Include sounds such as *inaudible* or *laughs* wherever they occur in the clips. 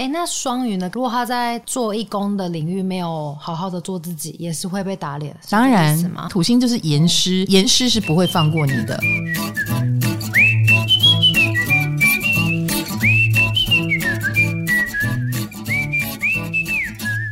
哎，那双鱼呢？如果他在做义工的领域没有好好的做自己，也是会被打脸。当然，土星就是严师，严师是不会放过你的。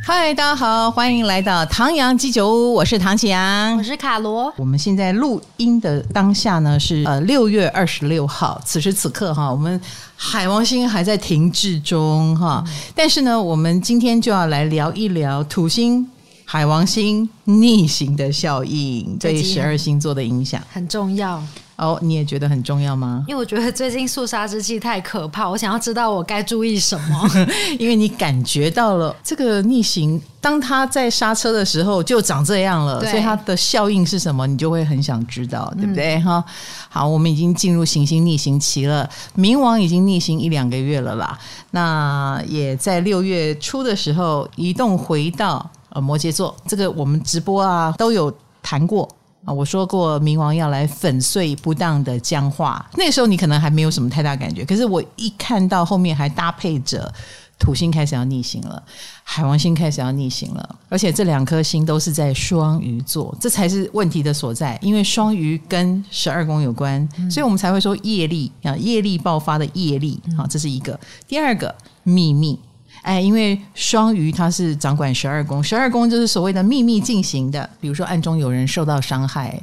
嗨，大家好，欢迎来到唐阳鸡酒屋，我是唐启阳，我是卡罗。我们现在录音的当下呢是呃六月二十六号，此时此刻哈，我们海王星还在停滞中哈，嗯、但是呢，我们今天就要来聊一聊土星、海王星逆行的效应对十二星座的影响，很重要。哦，你也觉得很重要吗？因为我觉得最近肃杀之气太可怕，我想要知道我该注意什么。*laughs* 因为你感觉到了这个逆行，当他在刹车的时候就长这样了，所以它的效应是什么，你就会很想知道，对不对？哈、嗯，好，我们已经进入行星逆行期了，冥王已经逆行一两个月了啦，那也在六月初的时候移动回到呃摩羯座，这个我们直播啊都有谈过。啊，我说过冥王要来粉碎不当的僵化，那个时候你可能还没有什么太大感觉，可是我一看到后面还搭配着土星开始要逆行了，海王星开始要逆行了，而且这两颗星都是在双鱼座，这才是问题的所在，因为双鱼跟十二宫有关，所以我们才会说业力啊，业力爆发的业力，啊，这是一个。第二个秘密。哎，因为双鱼它是掌管十二宫，十二宫就是所谓的秘密进行的，比如说暗中有人受到伤害，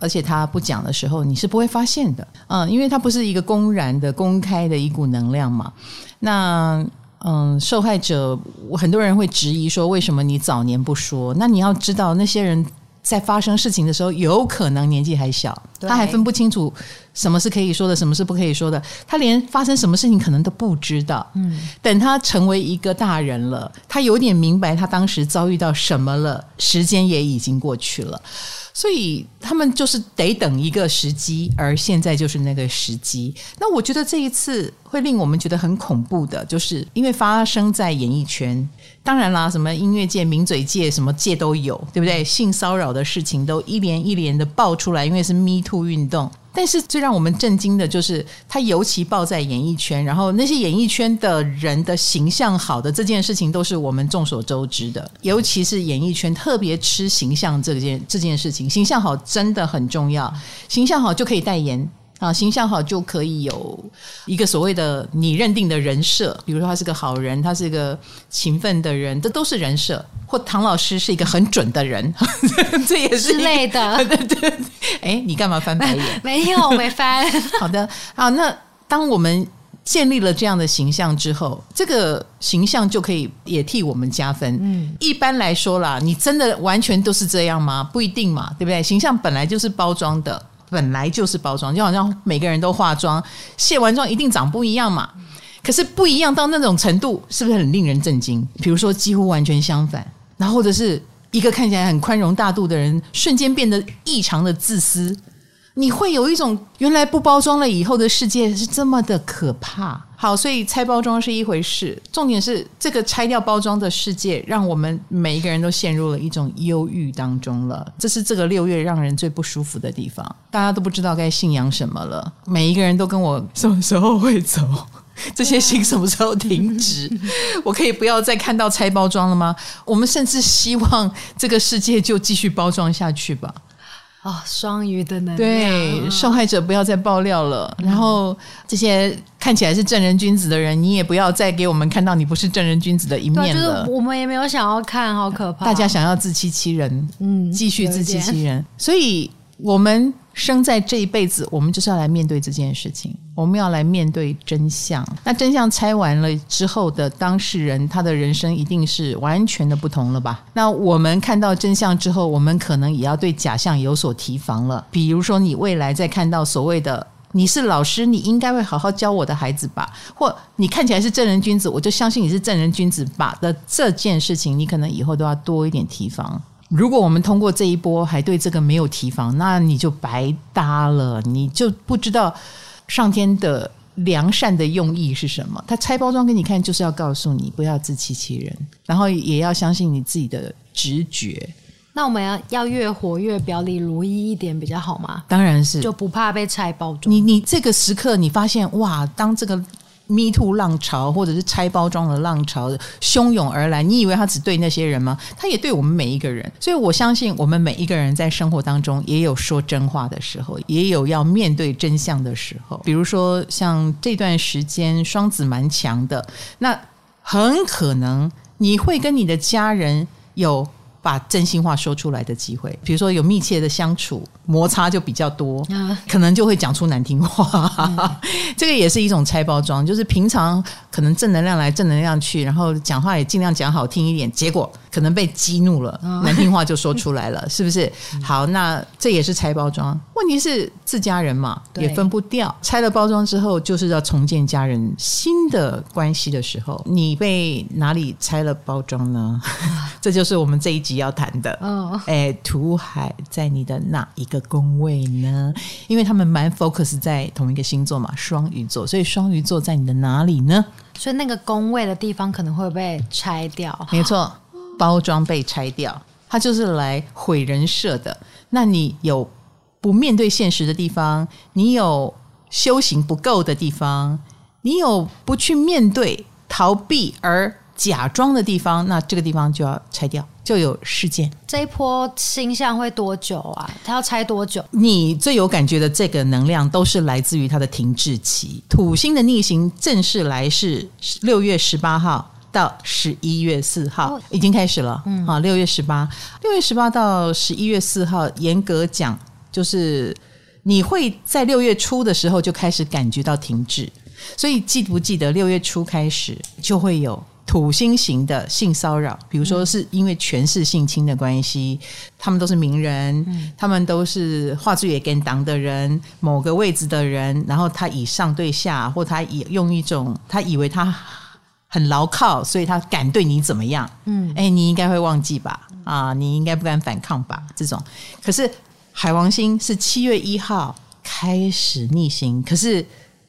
而且他不讲的时候，你是不会发现的。嗯，因为它不是一个公然的、公开的一股能量嘛。那嗯，受害者很多人会质疑说，为什么你早年不说？那你要知道，那些人在发生事情的时候，有可能年纪还小，他还分不清楚。什么是可以说的，什么是不可以说的？他连发生什么事情可能都不知道。嗯，等他成为一个大人了，他有点明白他当时遭遇到什么了，时间也已经过去了，所以他们就是得等一个时机，而现在就是那个时机。那我觉得这一次会令我们觉得很恐怖的，就是因为发生在演艺圈，当然啦，什么音乐界、名嘴界，什么界都有，对不对？性骚扰的事情都一连一连的爆出来，因为是 Me Too 运动。但是最让我们震惊的就是，他尤其爆在演艺圈，然后那些演艺圈的人的形象好的这件事情，都是我们众所周知的。尤其是演艺圈特别吃形象这件这件事情，形象好真的很重要，形象好就可以代言。啊，形象好就可以有一个所谓的你认定的人设，比如说他是个好人，他是一个勤奋的人，这都是人设。或唐老师是一个很准的人，*laughs* 这也是之类的。*laughs* 对对对，哎，你干嘛翻白眼？没有，没翻。*laughs* 好的，好，那当我们建立了这样的形象之后，这个形象就可以也替我们加分。嗯，一般来说啦，你真的完全都是这样吗？不一定嘛，对不对？形象本来就是包装的。本来就是包装，就好像每个人都化妆，卸完妆一定长不一样嘛。可是不一样到那种程度，是不是很令人震惊？比如说几乎完全相反，然后或者是一个看起来很宽容大度的人，瞬间变得异常的自私。你会有一种原来不包装了以后的世界是这么的可怕。好，所以拆包装是一回事，重点是这个拆掉包装的世界，让我们每一个人都陷入了一种忧郁当中了。这是这个六月让人最不舒服的地方，大家都不知道该信仰什么了。每一个人都跟我什么时候会走？*laughs* 这些星什么时候停止？*laughs* 我可以不要再看到拆包装了吗？我们甚至希望这个世界就继续包装下去吧。哦，双鱼的能量，对，受害者不要再爆料了。嗯、然后这些看起来是正人君子的人，你也不要再给我们看到你不是正人君子的一面了。就是、我们也没有想要看，好可怕。大家想要自欺欺人，嗯，继续自欺欺人。所以我们。生在这一辈子，我们就是要来面对这件事情。我们要来面对真相。那真相拆完了之后的当事人，他的人生一定是完全的不同了吧？那我们看到真相之后，我们可能也要对假象有所提防了。比如说，你未来再看到所谓的你是老师，你应该会好好教我的孩子吧？或你看起来是正人君子，我就相信你是正人君子吧的这件事情，你可能以后都要多一点提防。如果我们通过这一波还对这个没有提防，那你就白搭了，你就不知道上天的良善的用意是什么。他拆包装给你看，就是要告诉你不要自欺欺人，然后也要相信你自己的直觉。那我们要要越活越表里如一一点比较好吗？当然是，就不怕被拆包装。你你这个时刻，你发现哇，当这个 Me Too 浪潮或者是拆包装的浪潮汹涌而来，你以为他只对那些人吗？他也对我们每一个人。所以我相信，我们每一个人在生活当中也有说真话的时候，也有要面对真相的时候。比如说，像这段时间双子蛮强的，那很可能你会跟你的家人有把真心话说出来的机会。比如说，有密切的相处。摩擦就比较多，可能就会讲出难听话。嗯、*laughs* 这个也是一种拆包装，就是平常可能正能量来正能量去，然后讲话也尽量讲好听一点，结果可能被激怒了，嗯、难听话就说出来了，*laughs* 是不是？好，那这也是拆包装。问题是自家人嘛，也分不掉。拆了包装之后，就是要重建家人新的关系的时候，你被哪里拆了包装呢？*laughs* 这就是我们这一集要谈的。哦，哎，土海在你的哪一个？宫位呢？因为他们蛮 focus 在同一个星座嘛，双鱼座，所以双鱼座在你的哪里呢？所以那个宫位的地方可能会被拆掉。没错，包装被拆掉，它就是来毁人设的。那你有不面对现实的地方，你有修行不够的地方，你有不去面对、逃避而假装的地方，那这个地方就要拆掉。就有事件。这一波星象会多久啊？它要拆多久？你最有感觉的这个能量，都是来自于它的停滞期。土星的逆行正式来是六月十八号到十一月四号，已经开始了。嗯，好，六月十八，六月十八到十一月四号，严格讲，就是你会在六月初的时候就开始感觉到停滞。所以记不记得六月初开始就会有。土星型的性骚扰，比如说是因为权势性侵的关系，他们都是名人，他们都是话剧也跟党的人，某个位置的人，然后他以上对下，或他以用一种他以为他很牢靠，所以他敢对你怎么样？嗯，哎，你应该会忘记吧？啊，你应该不敢反抗吧？这种，可是海王星是七月一号开始逆行，可是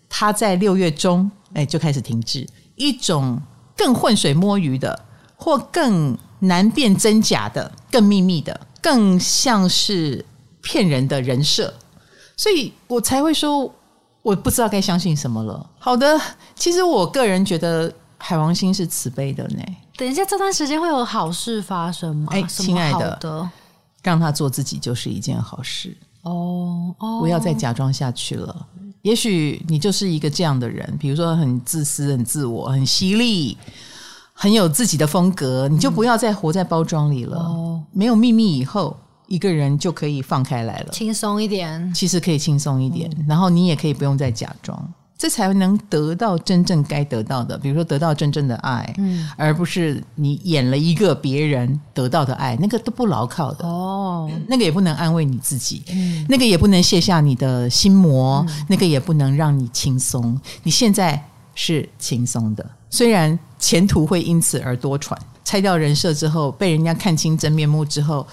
他在六月中，哎，就开始停滞，一种。更浑水摸鱼的，或更难辨真假的，更秘密的，更像是骗人的人设，所以我才会说，我不知道该相信什么了。好的，其实我个人觉得海王星是慈悲的呢。等一下，这段时间会有好事发生吗？哎，亲爱的，让他做自己就是一件好事哦。哦，不要再假装下去了。也许你就是一个这样的人，比如说很自私、很自我、很犀利、很有自己的风格，你就不要再活在包装里了。哦，没有秘密以后，一个人就可以放开来了，轻松一点。其实可以轻松一点，然后你也可以不用再假装。这才能得到真正该得到的，比如说得到真正的爱，嗯，而不是你演了一个别人得到的爱，那个都不牢靠的哦，那个也不能安慰你自己，嗯，那个也不能卸下你的心魔，嗯，那个也不能让你轻松。你现在是轻松的，虽然前途会因此而多舛，拆掉人设之后，被人家看清真面目之后。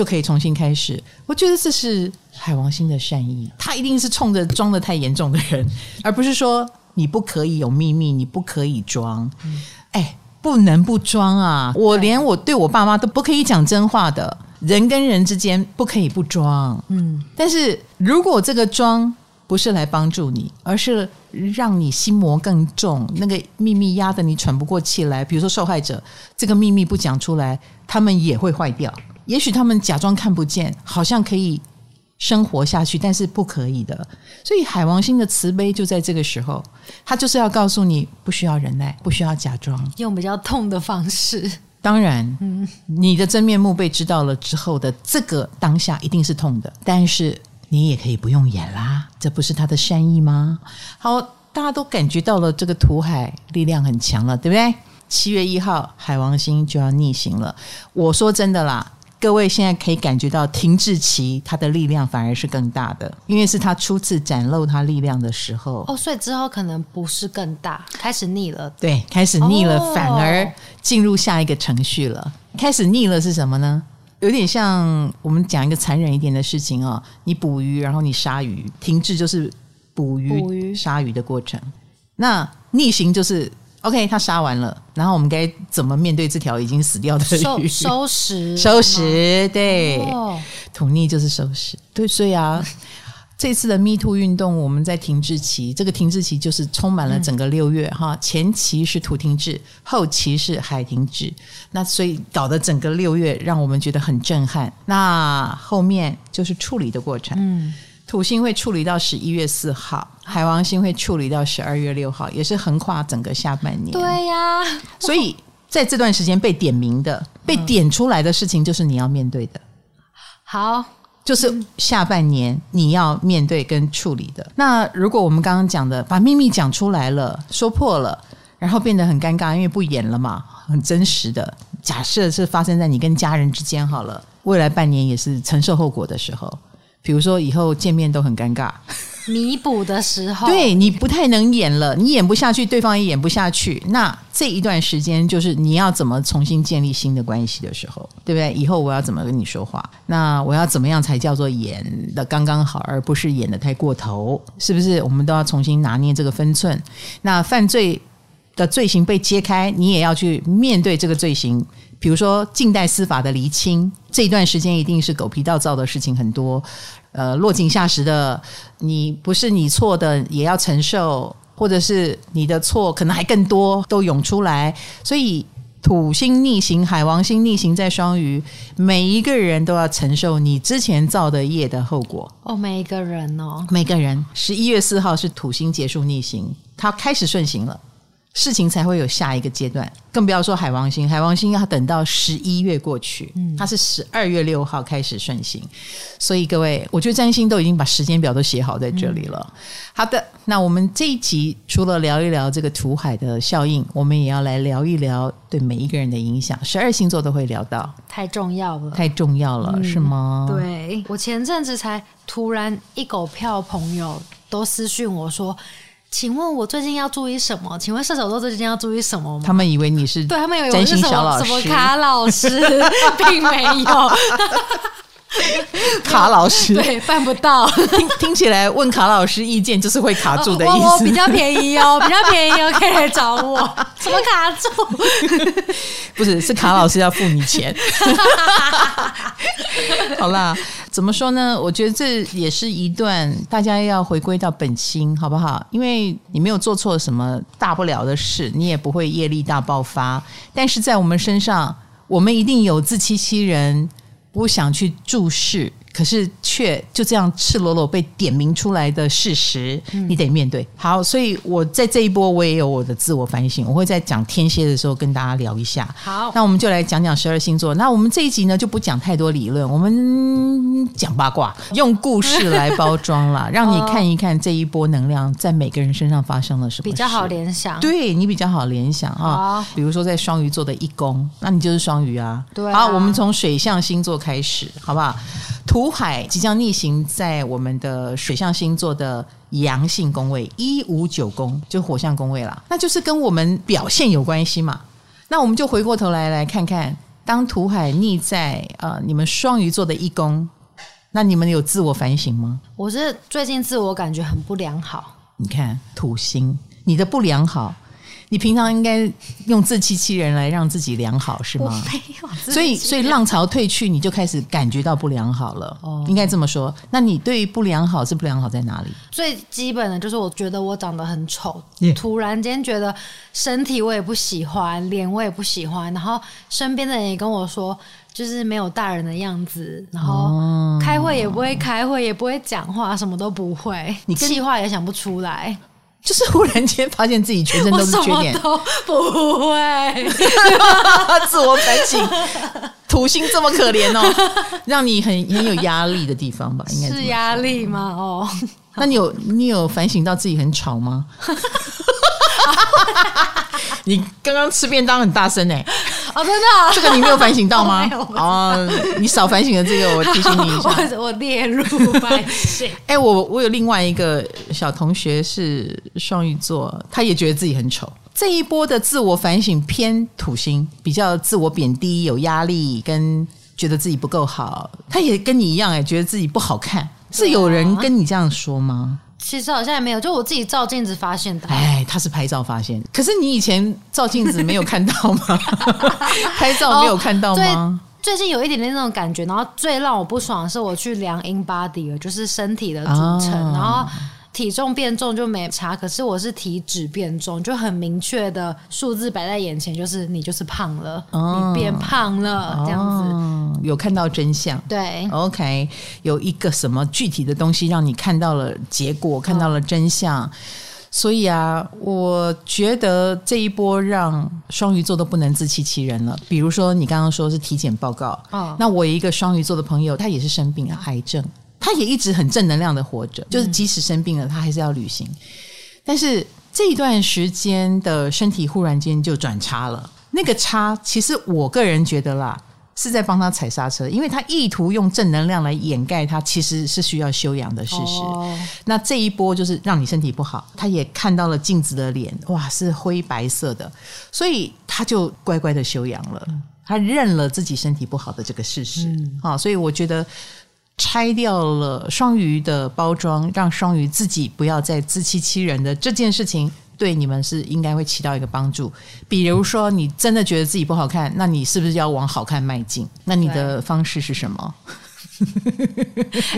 就可以重新开始。我觉得这是海王星的善意，他一定是冲着装的太严重的人，而不是说你不可以有秘密，你不可以装。哎，不能不装啊！我连我对我爸妈都不可以讲真话的，人跟人之间不可以不装。嗯，但是如果这个装不是来帮助你，而是让你心魔更重，那个秘密压得你喘不过气来，比如说受害者这个秘密不讲出来，他们也会坏掉。也许他们假装看不见，好像可以生活下去，但是不可以的。所以海王星的慈悲就在这个时候，他就是要告诉你，不需要忍耐，不需要假装，用比较痛的方式。当然，嗯，你的真面目被知道了之后的这个当下一定是痛的，但是你也可以不用演啦，这不是他的善意吗？好，大家都感觉到了这个土海力量很强了，对不对？七月一号，海王星就要逆行了。我说真的啦。各位现在可以感觉到停滞期，它的力量反而是更大的，因为是他初次展露他力量的时候。哦，所以之后可能不是更大，开始逆了。对，开始逆了，哦、反而进入下一个程序了。开始逆了是什么呢？有点像我们讲一个残忍一点的事情哦，你捕鱼，然后你杀鱼，停滞就是捕鱼、捕鱼杀鱼的过程。那逆行就是。OK，他杀完了，然后我们该怎么面对这条已经死掉的鱼？收收拾，*laughs* 收拾，对，哦、土逆就是收拾，对，所以啊，*laughs* 这次的 Me Too 运动，我们在停滞期，这个停滞期就是充满了整个六月哈、嗯。前期是土停滞，后期是海停滞，那所以搞得整个六月让我们觉得很震撼。那后面就是处理的过程，嗯，土星会处理到十一月四号，海王星会处理到十二月六号，也是横跨整个下半年。对呀，所以在这段时间被点名的、被点出来的事情，就是你要面对的。好。就是下半年你要面对跟处理的。那如果我们刚刚讲的把秘密讲出来了，说破了，然后变得很尴尬，因为不演了嘛，很真实的。假设是发生在你跟家人之间好了，未来半年也是承受后果的时候。比如说以后见面都很尴尬。弥补的时候，对，你不太能演了，你演不下去，对方也演不下去。那这一段时间就是你要怎么重新建立新的关系的时候，对不对？以后我要怎么跟你说话？那我要怎么样才叫做演的刚刚好，而不是演的太过头？是不是？我们都要重新拿捏这个分寸。那犯罪的罪行被揭开，你也要去面对这个罪行。比如说近代司法的厘清，这一段时间一定是狗皮倒灶的事情很多。呃，落井下石的，你不是你错的，也要承受，或者是你的错可能还更多，都涌出来。所以土星逆行，海王星逆行在双鱼，每一个人都要承受你之前造的业的后果。哦，每一个人哦，每个人。十一月四号是土星结束逆行，它开始顺行了。事情才会有下一个阶段，更不要说海王星，海王星要等到十一月过去，嗯，它是十二月六号开始顺行，所以各位，我觉得占星都已经把时间表都写好在这里了。嗯、好的，那我们这一集除了聊一聊这个土海的效应，我们也要来聊一聊对每一个人的影响，十二星座都会聊到，太重要了，太重要了，嗯、是吗？对，我前阵子才突然一狗票朋友都私讯我说。请问我最近要注意什么？请问射手座最近要注意什么吗？他们以为你是对他们以为我是什么什么卡老师，*laughs* 并没有 *laughs* 卡老师对办不到。听听起来问卡老师意见就是会卡住的意思。我，我比较便宜哦，*laughs* 比较便宜哦，可以来找我。怎么卡住？*laughs* 不是，是卡老师要付你钱。好啦。怎么说呢？我觉得这也是一段大家要回归到本心，好不好？因为你没有做错什么大不了的事，你也不会业力大爆发。但是在我们身上，我们一定有自欺欺人，不想去注视。可是却就这样赤裸裸被点名出来的事实，你得面对。好，所以我在这一波我也有我的自我反省，我会在讲天蝎的时候跟大家聊一下。好，那我们就来讲讲十二星座。那我们这一集呢就不讲太多理论，我们讲八卦，用故事来包装了，*laughs* 让你看一看这一波能量在每个人身上发生了什么，比较好联想。对，你比较好联想啊，比如说在双鱼座的一宫，那你就是双鱼啊。对，好，我们从水象星座开始，好不好？土海即将逆行在我们的水象星座的阳性宫位一五九宫，就火象宫位啦，那就是跟我们表现有关系嘛。那我们就回过头来来看看，当土海逆在呃你们双鱼座的一宫，那你们有自我反省吗？我是最近自我感觉很不良好。你看土星，你的不良好。你平常应该用自欺欺人来让自己良好是吗？没有，所以所以浪潮退去，你就开始感觉到不良好了。哦，应该这么说。那你对于不良好是不良好在哪里？最基本的就是我觉得我长得很丑，yeah. 突然间觉得身体我也不喜欢，脸我也不喜欢，然后身边的人也跟我说，就是没有大人的样子，然后开会也不会开会，也不会讲话，什么都不会，你气话也想不出来。就是忽然间发现自己全身都是缺点，都不会 *laughs* 自我反省。土星这么可怜哦，让你很很有压力的地方吧？应该是压力吗？哦，那你有你有反省到自己很吵吗？你刚刚吃便当很大声哎。*laughs* 哦，真的、啊，这个你没有反省到吗？*laughs* 哦，你少反省了这个，我提醒你一下。*laughs* 我我列入反省。哎，我我有另外一个小同学是双鱼座，他也觉得自己很丑。这一波的自我反省偏土星，比较自我贬低，有压力，跟觉得自己不够好。他也跟你一样，哎，觉得自己不好看。是有人跟你这样说吗？其实好像也没有，就我自己照镜子发现的。哎，他是拍照发现，可是你以前照镜子没有看到吗？*laughs* 拍照没有看到吗？最近有一点点那种感觉，然后最让我不爽的是我去量 InBody 了，就是身体的组成，哦、然后。体重变重就没差，可是我是体脂变重，就很明确的数字摆在眼前，就是你就是胖了，哦、你变胖了这样子，哦，有看到真相。对，OK，有一个什么具体的东西让你看到了结果，看到了真相。哦、所以啊，我觉得这一波让双鱼座都不能自欺欺人了。比如说你刚刚说是体检报告，哦、那我有一个双鱼座的朋友，他也是生病了，癌症。他也一直很正能量的活着，就是即使生病了，他还是要旅行。但是这一段时间的身体忽然间就转差了，那个差其实我个人觉得啦，是在帮他踩刹车，因为他意图用正能量来掩盖他其实是需要休养的事实。哦、那这一波就是让你身体不好，他也看到了镜子的脸，哇，是灰白色的，所以他就乖乖的休养了，他认了自己身体不好的这个事实。嗯，好，所以我觉得。拆掉了双鱼的包装，让双鱼自己不要再自欺欺人的这件事情，对你们是应该会起到一个帮助。比如说，你真的觉得自己不好看，那你是不是要往好看迈进？那你的方式是什么？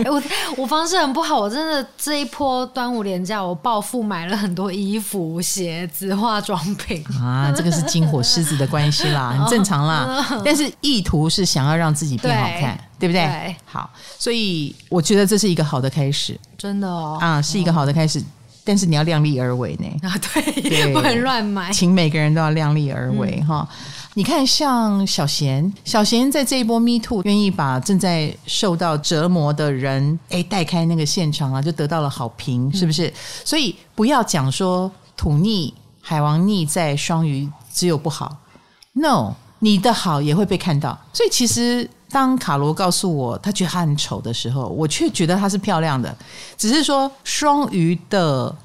欸、*laughs* 我我方式很不好，我真的这一波端午连假，我暴富买了很多衣服、鞋子、化妆品啊，这个是金火狮子的关系啦，很正常啦。*laughs* 但是意图是想要让自己变好看，对，不对？对。好，所以我觉得这是一个好的开始，真的哦，啊，是一个好的开始。哦、但是你要量力而为呢，啊，对，对。不能乱买，请每个人都要量力而为哈。嗯你看，像小贤，小贤在这一波 Me Too 愿意把正在受到折磨的人诶带开那个现场啊，就得到了好评，是不是？嗯、所以不要讲说土逆、海王逆在双鱼只有不好，No，你的好也会被看到。所以其实当卡罗告诉我他觉得他很丑的时候，我却觉得他是漂亮的，只是说双鱼的。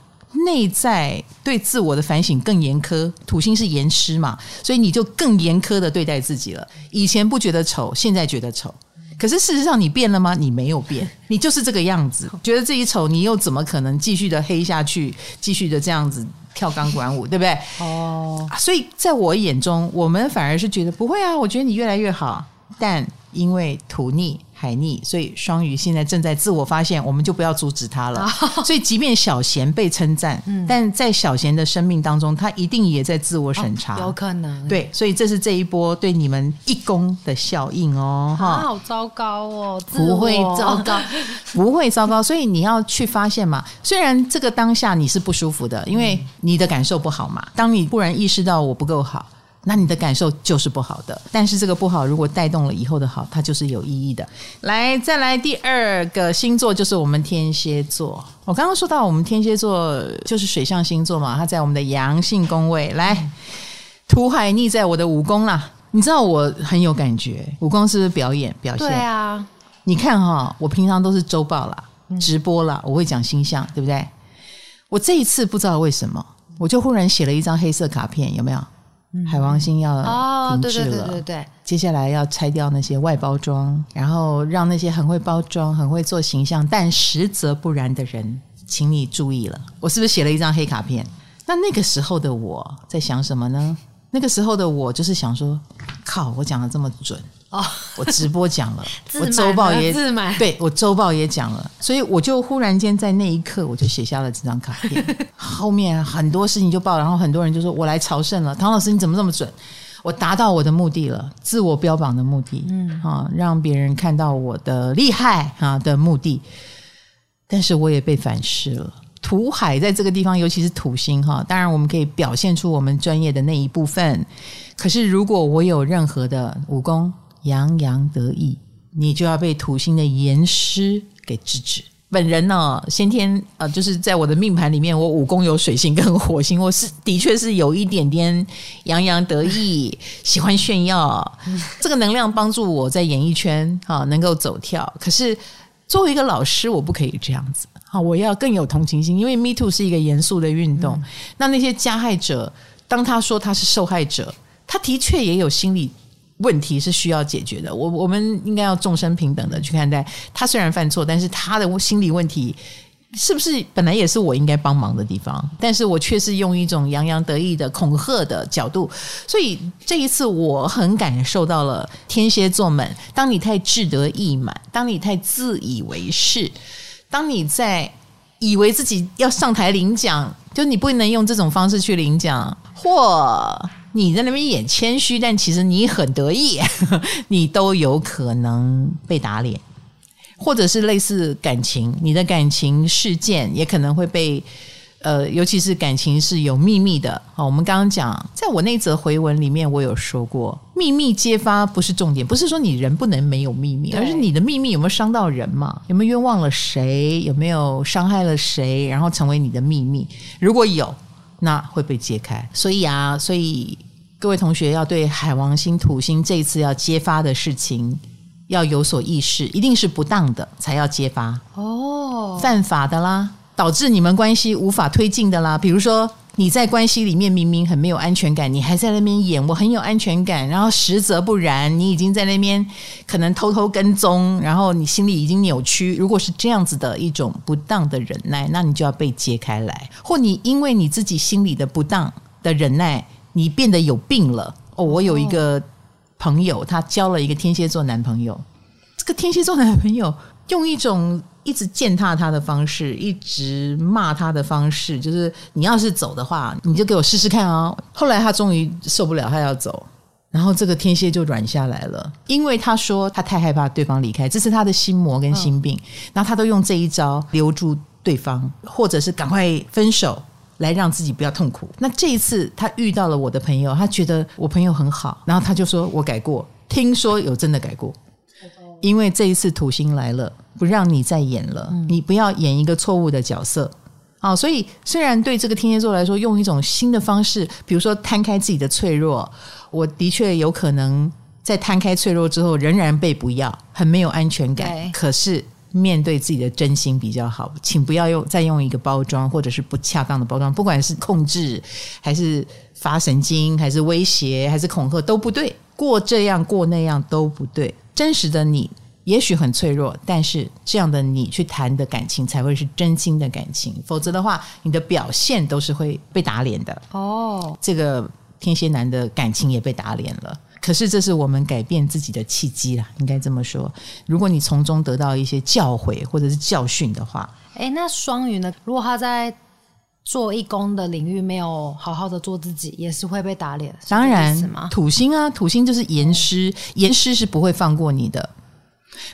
内在对自我的反省更严苛，土星是严师嘛，所以你就更严苛的对待自己了。以前不觉得丑，现在觉得丑。可是事实上你变了吗？你没有变，你就是这个样子。觉得自己丑，你又怎么可能继续的黑下去，继续的这样子跳钢管舞，对不对？哦，所以在我眼中，我们反而是觉得不会啊。我觉得你越来越好，但因为土逆。海逆，所以双鱼现在正在自我发现，我们就不要阻止他了。Oh. *laughs* 所以，即便小贤被称赞，嗯，但在小贤的生命当中，他一定也在自我审查，oh, 有可能。对，所以这是这一波对你们一攻的效应哦，哈、啊，好糟糕哦，不会糟 *laughs* 糕，不会糟糕。所以你要去发现嘛，虽然这个当下你是不舒服的，因为你的感受不好嘛。当你忽然意识到我不够好。那你的感受就是不好的，但是这个不好如果带动了以后的好，它就是有意义的。来，再来第二个星座就是我们天蝎座。我刚刚说到我们天蝎座就是水象星座嘛，它在我们的阳性宫位。来，土海逆在我的五宫啦。你知道我很有感觉，五宫是不是表演表现？对啊，你看哈，我平常都是周报啦、直播啦，我会讲星象，对不对？我这一次不知道为什么，我就忽然写了一张黑色卡片，有没有？海王星要停滞了，对对对对，接下来要拆掉那些外包装，然后让那些很会包装、很会做形象但实则不然的人，请你注意了。我是不是写了一张黑卡片？那那个时候的我在想什么呢？那个时候的我就是想说，靠，我讲的这么准。哦，我直播讲了，*laughs* 我周报也对，我周报也讲了，所以我就忽然间在那一刻，我就写下了这张卡片。*laughs* 后面很多事情就报，然后很多人就说我来朝圣了，唐老师你怎么这么准？我达到我的目的了，自我标榜的目的，嗯啊，让别人看到我的厉害啊的目的。但是我也被反噬了。土海在这个地方，尤其是土星哈，当然我们可以表现出我们专业的那一部分。可是如果我有任何的武功，洋洋得意，你就要被土星的严师给制止。本人呢，先天呃，就是在我的命盘里面，我五宫有水星跟火星，我是的确是有一点点洋洋得意，*laughs* 喜欢炫耀。这个能量帮助我在演艺圈啊能够走跳。可是作为一个老师，我不可以这样子啊，我要更有同情心，因为 Me Too 是一个严肃的运动。嗯、那那些加害者，当他说他是受害者，他的确也有心理。问题是需要解决的，我我们应该要众生平等的去看待。他虽然犯错，但是他的心理问题是不是本来也是我应该帮忙的地方？但是我却是用一种洋洋得意的恐吓的角度，所以这一次我很感受到了天蝎座们，当你太志得意满，当你太自以为是，当你在以为自己要上台领奖，就你不能用这种方式去领奖，或你在那边演谦虚，但其实你很得意，*laughs* 你都有可能被打脸。或者是类似感情，你的感情事件也可能会被，呃，尤其是感情是有秘密的。好，我们刚刚讲，在我那则回文里面，我有说过，秘密揭发不是重点，不是说你人不能没有秘密，而是你的秘密有没有伤到人嘛？有没有冤枉了谁？有没有伤害了谁？然后成为你的秘密，如果有，那会被揭开。所以啊，所以各位同学要对海王星、土星这一次要揭发的事情。要有所意识，一定是不当的才要揭发哦，犯法的啦，导致你们关系无法推进的啦。比如说你在关系里面明明很没有安全感，你还在那边演我很有安全感，然后实则不然，你已经在那边可能偷偷跟踪，然后你心里已经扭曲。如果是这样子的一种不当的忍耐，那你就要被揭开来，或你因为你自己心里的不当的忍耐，你变得有病了。哦，我有一个。朋友，他交了一个天蝎座男朋友。这个天蝎座男朋友用一种一直践踏他的方式，一直骂他的方式，就是你要是走的话，你就给我试试看哦。后来他终于受不了，他要走，然后这个天蝎就软下来了，因为他说他太害怕对方离开，这是他的心魔跟心病。然后他都用这一招留住对方，或者是赶快分手。来让自己不要痛苦。那这一次他遇到了我的朋友，他觉得我朋友很好，然后他就说我改过。听说有真的改过，因为这一次土星来了，不让你再演了，你不要演一个错误的角色啊。所以虽然对这个天蝎座来说，用一种新的方式，比如说摊开自己的脆弱，我的确有可能在摊开脆弱之后，仍然被不要，很没有安全感。可是。面对自己的真心比较好，请不要用再用一个包装或者是不恰当的包装，不管是控制还是发神经，还是威胁，还是恐吓，都不对。过这样过那样都不对。真实的你也许很脆弱，但是这样的你去谈的感情才会是真心的感情，否则的话，你的表现都是会被打脸的。哦，这个天蝎男的感情也被打脸了。可是这是我们改变自己的契机啦，应该这么说。如果你从中得到一些教诲或者是教训的话，哎，那双鱼呢？如果他在做义工的领域没有好好的做自己，也是会被打脸。当然，土星啊，土星就是严师，严师是不会放过你的。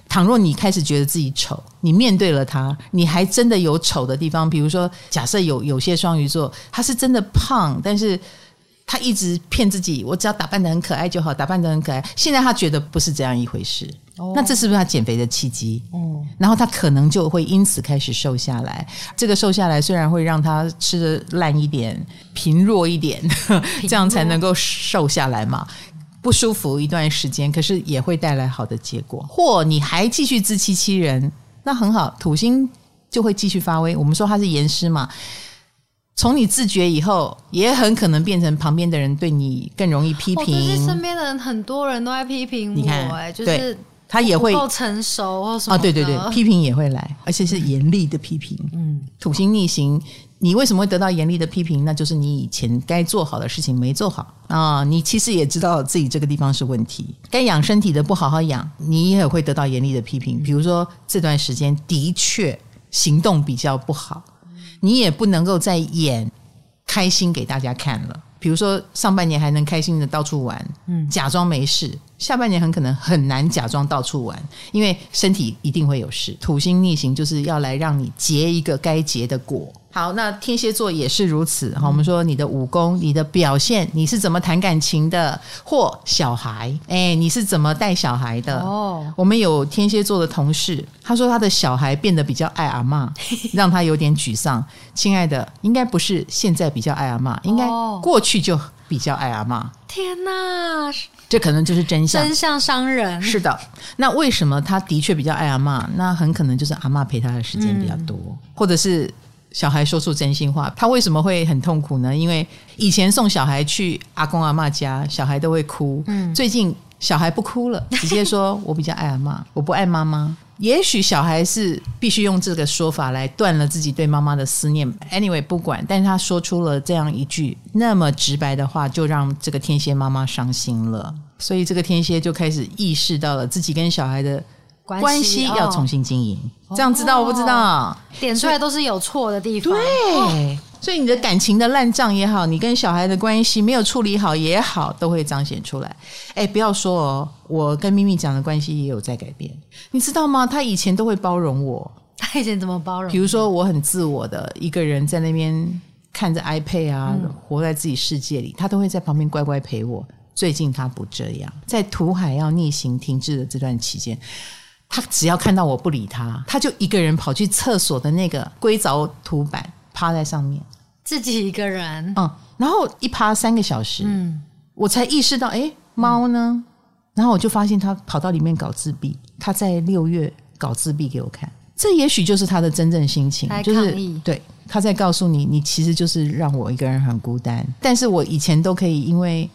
倘若你开始觉得自己丑，你面对了他，你还真的有丑的地方。比如说，假设有有些双鱼座，他是真的胖，但是。他一直骗自己，我只要打扮的很可爱就好，打扮的很可爱。现在他觉得不是这样一回事，哦、那这是不是他减肥的契机？嗯，然后他可能就会因此开始瘦下来。这个瘦下来虽然会让他吃的烂一点、贫弱一点，这样才能够瘦下来嘛？不舒服一段时间，可是也会带来好的结果。或你还继续自欺欺人，那很好，土星就会继续发威。我们说他是严师嘛。从你自觉以后，也很可能变成旁边的人对你更容易批评。身边的人很多人都在批评我，哎，就是他也会够成熟或什么啊？对对对，批评也会来，而且是严厉的批评。嗯，土星逆行，你为什么会得到严厉的批评？那就是你以前该做好的事情没做好啊。你其实也知道自己这个地方是问题，该养身体的不好好养，你也会得到严厉的批评。比如说这段时间的确行动比较不好。你也不能够再演开心给大家看了。比如说上半年还能开心的到处玩，嗯，假装没事；下半年很可能很难假装到处玩，因为身体一定会有事。土星逆行就是要来让你结一个该结的果。好，那天蝎座也是如此。好，我们说你的武功、你的表现，你是怎么谈感情的？或小孩，哎，你是怎么带小孩的？哦，我们有天蝎座的同事，他说他的小孩变得比较爱阿嬷，*laughs* 让他有点沮丧。亲爱的，应该不是现在比较爱阿嬷，应该过去就比较爱阿嬷。天哪，这可能就是真相，真相伤人。是的，那为什么他的确比较爱阿嬷？那很可能就是阿嬷陪他的时间比较多，嗯、或者是。小孩说出真心话，他为什么会很痛苦呢？因为以前送小孩去阿公阿妈家，小孩都会哭。嗯，最近小孩不哭了，直接说我比较爱阿妈，*laughs* 我不爱妈妈。也许小孩是必须用这个说法来断了自己对妈妈的思念。Anyway，不管，但是他说出了这样一句那么直白的话，就让这个天蝎妈妈伤心了。所以这个天蝎就开始意识到了自己跟小孩的关系要重新经营。哦、这样知道我不知道？点出来都是有错的地方。对。哦所以你的感情的烂账也好，你跟小孩的关系没有处理好也好，都会彰显出来。哎，不要说哦，我跟咪咪讲的关系也有在改变，你知道吗？他以前都会包容我。他以前怎么包容？比如说我很自我的一个人在那边看着 iPad 啊，嗯、活在自己世界里，他都会在旁边乖乖陪我。最近他不这样，在土海要逆行停滞的这段期间，他只要看到我不理他，他就一个人跑去厕所的那个硅藻土板趴在上面。自己一个人，嗯，然后一趴三个小时，嗯，我才意识到，哎，猫呢？嗯、然后我就发现他跑到里面搞自闭，他在六月搞自闭给我看，这也许就是他的真正心情，就是对，他在告诉你，你其实就是让我一个人很孤单，但是我以前都可以因为。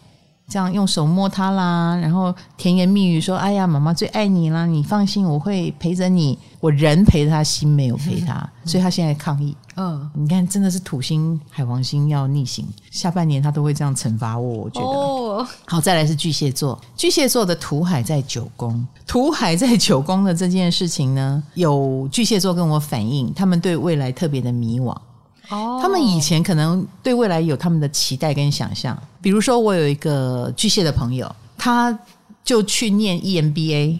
这样用手摸它啦，然后甜言蜜语说：“哎呀，妈妈最爱你啦，你放心，我会陪着你。”我人陪着他，心没有陪他，嗯、所以他现在抗议。嗯，你看，真的是土星、海王星要逆行，下半年他都会这样惩罚我。我觉得，哦、好，再来是巨蟹座，巨蟹座的土海在九宫，土海在九宫的这件事情呢，有巨蟹座跟我反映，他们对未来特别的迷惘。哦，他们以前可能对未来有他们的期待跟想象，比如说我有一个巨蟹的朋友，他就去念 EMBA，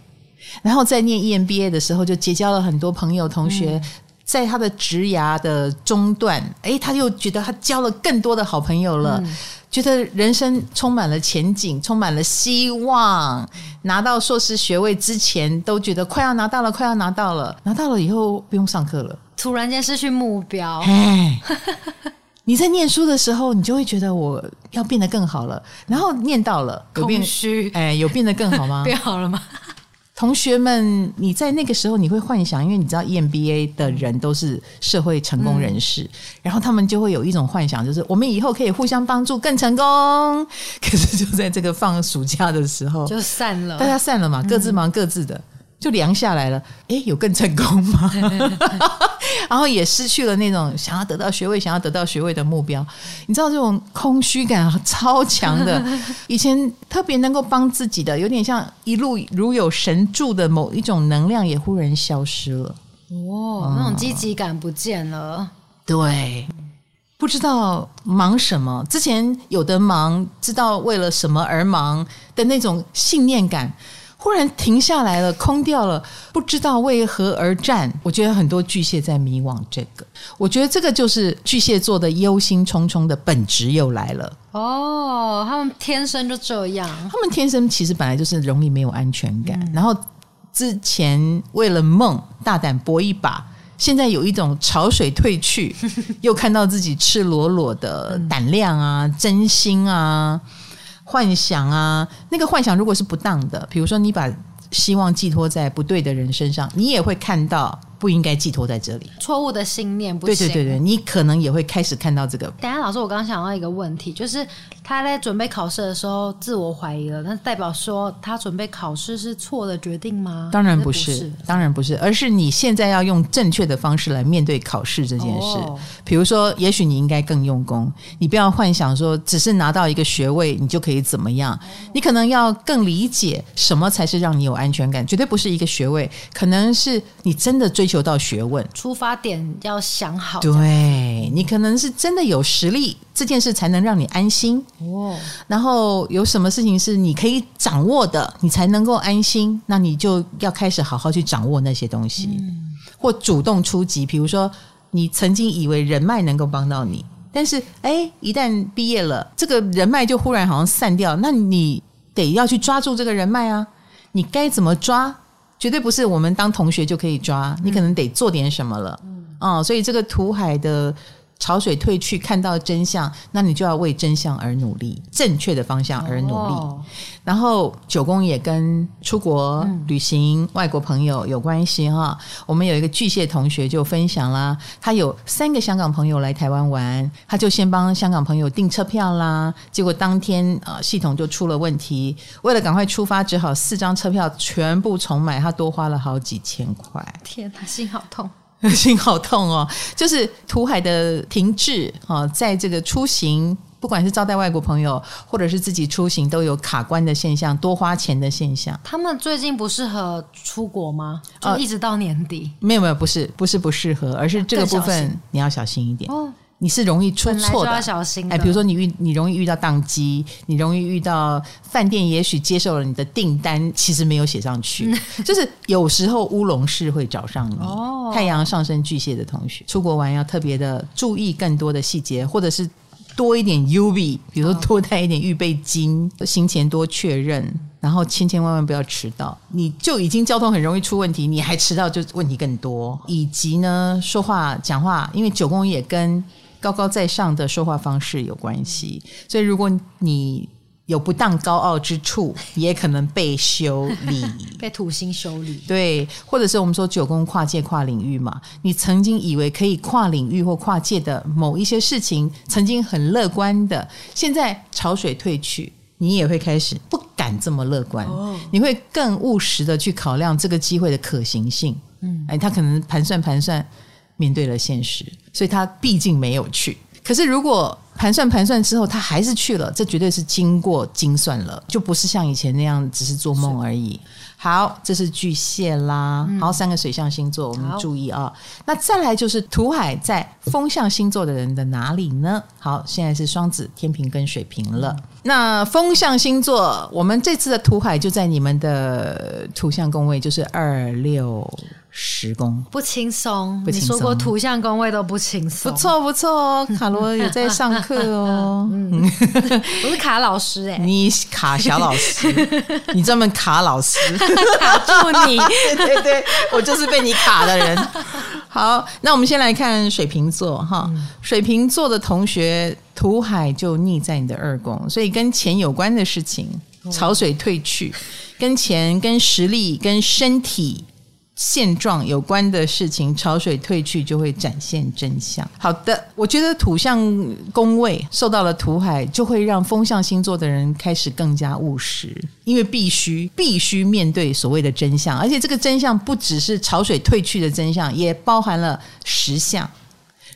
然后在念 EMBA 的时候就结交了很多朋友同学，在他的职涯的中段，哎，他又觉得他交了更多的好朋友了，觉得人生充满了前景，充满了希望，拿到硕士学位之前都觉得快要拿到了，快要拿到了，拿到了以后不用上课了。突然间失去目标，哎，*laughs* 你在念书的时候，你就会觉得我要变得更好了，然后念到了，有变虚，哎，有变得更好吗？*laughs* 变好了吗？同学们，你在那个时候你会幻想，因为你知道 EMBA 的人都是社会成功人士，嗯、然后他们就会有一种幻想，就是我们以后可以互相帮助，更成功。*laughs* 可是就在这个放暑假的时候，就散了，大家散了嘛，各自忙各自的。嗯就凉下来了，诶，有更成功吗？然后也失去了那种想要得到学位、想要得到学位的目标。你知道这种空虚感超强的，*laughs* 以前特别能够帮自己的，有点像一路如有神助的某一种能量，也忽然消失了。哦，那种积极感不见了。嗯，对，不知道忙什么。之前有的忙，知道为了什么而忙的那种信念感。忽然停下来了，空掉了，不知道为何而战。我觉得很多巨蟹在迷惘这个，我觉得这个就是巨蟹座的忧心忡忡的本质又来了。哦，他们天生就这样，他们天生其实本来就是容易没有安全感，嗯、然后之前为了梦大胆搏一把，现在有一种潮水退去，*laughs* 又看到自己赤裸裸的胆量啊、嗯、真心啊。幻想啊，那个幻想如果是不当的，比如说你把希望寄托在不对的人身上，你也会看到。不应该寄托在这里，错误的信念不行。对对对对，你可能也会开始看到这个。等一下，老师，我刚刚想到一个问题，就是他在准备考试的时候自我怀疑了，那代表说他准备考试是错的决定吗？当然不是，不是当然不是，而是你现在要用正确的方式来面对考试这件事。哦、比如说，也许你应该更用功，你不要幻想说只是拿到一个学位你就可以怎么样，哦、你可能要更理解什么才是让你有安全感，绝对不是一个学位，可能是你真的追。求到学问，出发点要想好。对，你可能是真的有实力，这件事才能让你安心。哦，然后有什么事情是你可以掌握的，你才能够安心。那你就要开始好好去掌握那些东西，嗯、或主动出击。比如说，你曾经以为人脉能够帮到你，但是哎，一旦毕业了，这个人脉就忽然好像散掉。那你得要去抓住这个人脉啊！你该怎么抓？绝对不是我们当同学就可以抓，你可能得做点什么了。嗯，哦，所以这个图海的潮水退去，看到真相，那你就要为真相而努力，正确的方向而努力。哦、然后九宫也跟出国旅行、嗯、外国朋友有关系哈。我们有一个巨蟹同学就分享啦，他有三个香港朋友来台湾玩，他就先帮香港朋友订车票啦，结果当天呃系统就出了问题，为了赶快出发，只好四张车票全部重买，他多花了好几千块。天哪，心好痛。心好痛哦！就是土海的停滞啊，在这个出行，不管是招待外国朋友，或者是自己出行，都有卡关的现象，多花钱的现象。他们最近不适合出国吗？就一直到年底？呃、没有没有，不是不是不适合，而是这个部分你要小心一点。哦你是容易出错的，要小心的。哎，比如说你遇你容易遇到宕机，你容易遇到饭店也许接受了你的订单，其实没有写上去，*laughs* 就是有时候乌龙事会找上你。哦，太阳上升巨蟹的同学出国玩要特别的注意更多的细节，或者是多一点 UV，比如说多带一点预备金，行前多确认，然后千千万万不要迟到。你就已经交通很容易出问题，你还迟到就问题更多。以及呢，说话讲话，因为九宫也跟高高在上的说话方式有关系，所以如果你有不当高傲之处，也可能被修理，*laughs* 被土星修理。对，或者是我们说九宫跨界跨领域嘛，你曾经以为可以跨领域或跨界的某一些事情，曾经很乐观的，现在潮水退去，你也会开始不敢这么乐观，哦、你会更务实的去考量这个机会的可行性。嗯，哎，他可能盘算盘算。面对了现实，所以他毕竟没有去。可是如果盘算盘算之后，他还是去了，这绝对是经过精算了，就不是像以前那样只是做梦而已。好，这是巨蟹啦。嗯、好，三个水象星座，我们注意啊。那再来就是土海在风象星座的人的哪里呢？好，现在是双子、天平跟水瓶了。嗯、那风象星座，我们这次的土海就在你们的土象宫位，就是二六。十宫不轻松，你说过图像宫位都不轻松，不错不错哦，卡罗有在上课哦。*laughs* 嗯，*laughs* 我是卡老师哎、欸，你卡小老师，*laughs* 你专门卡老师，卡住你，对对对，我就是被你卡的人。好，那我们先来看水瓶座哈，嗯、水瓶座的同学土海就逆在你的二宫，所以跟钱有关的事情，潮水退去，跟钱、跟实力、跟身体。现状有关的事情，潮水退去就会展现真相。好的，我觉得土象宫位受到了土海，就会让风象星座的人开始更加务实，因为必须必须面对所谓的真相，而且这个真相不只是潮水退去的真相，也包含了实相。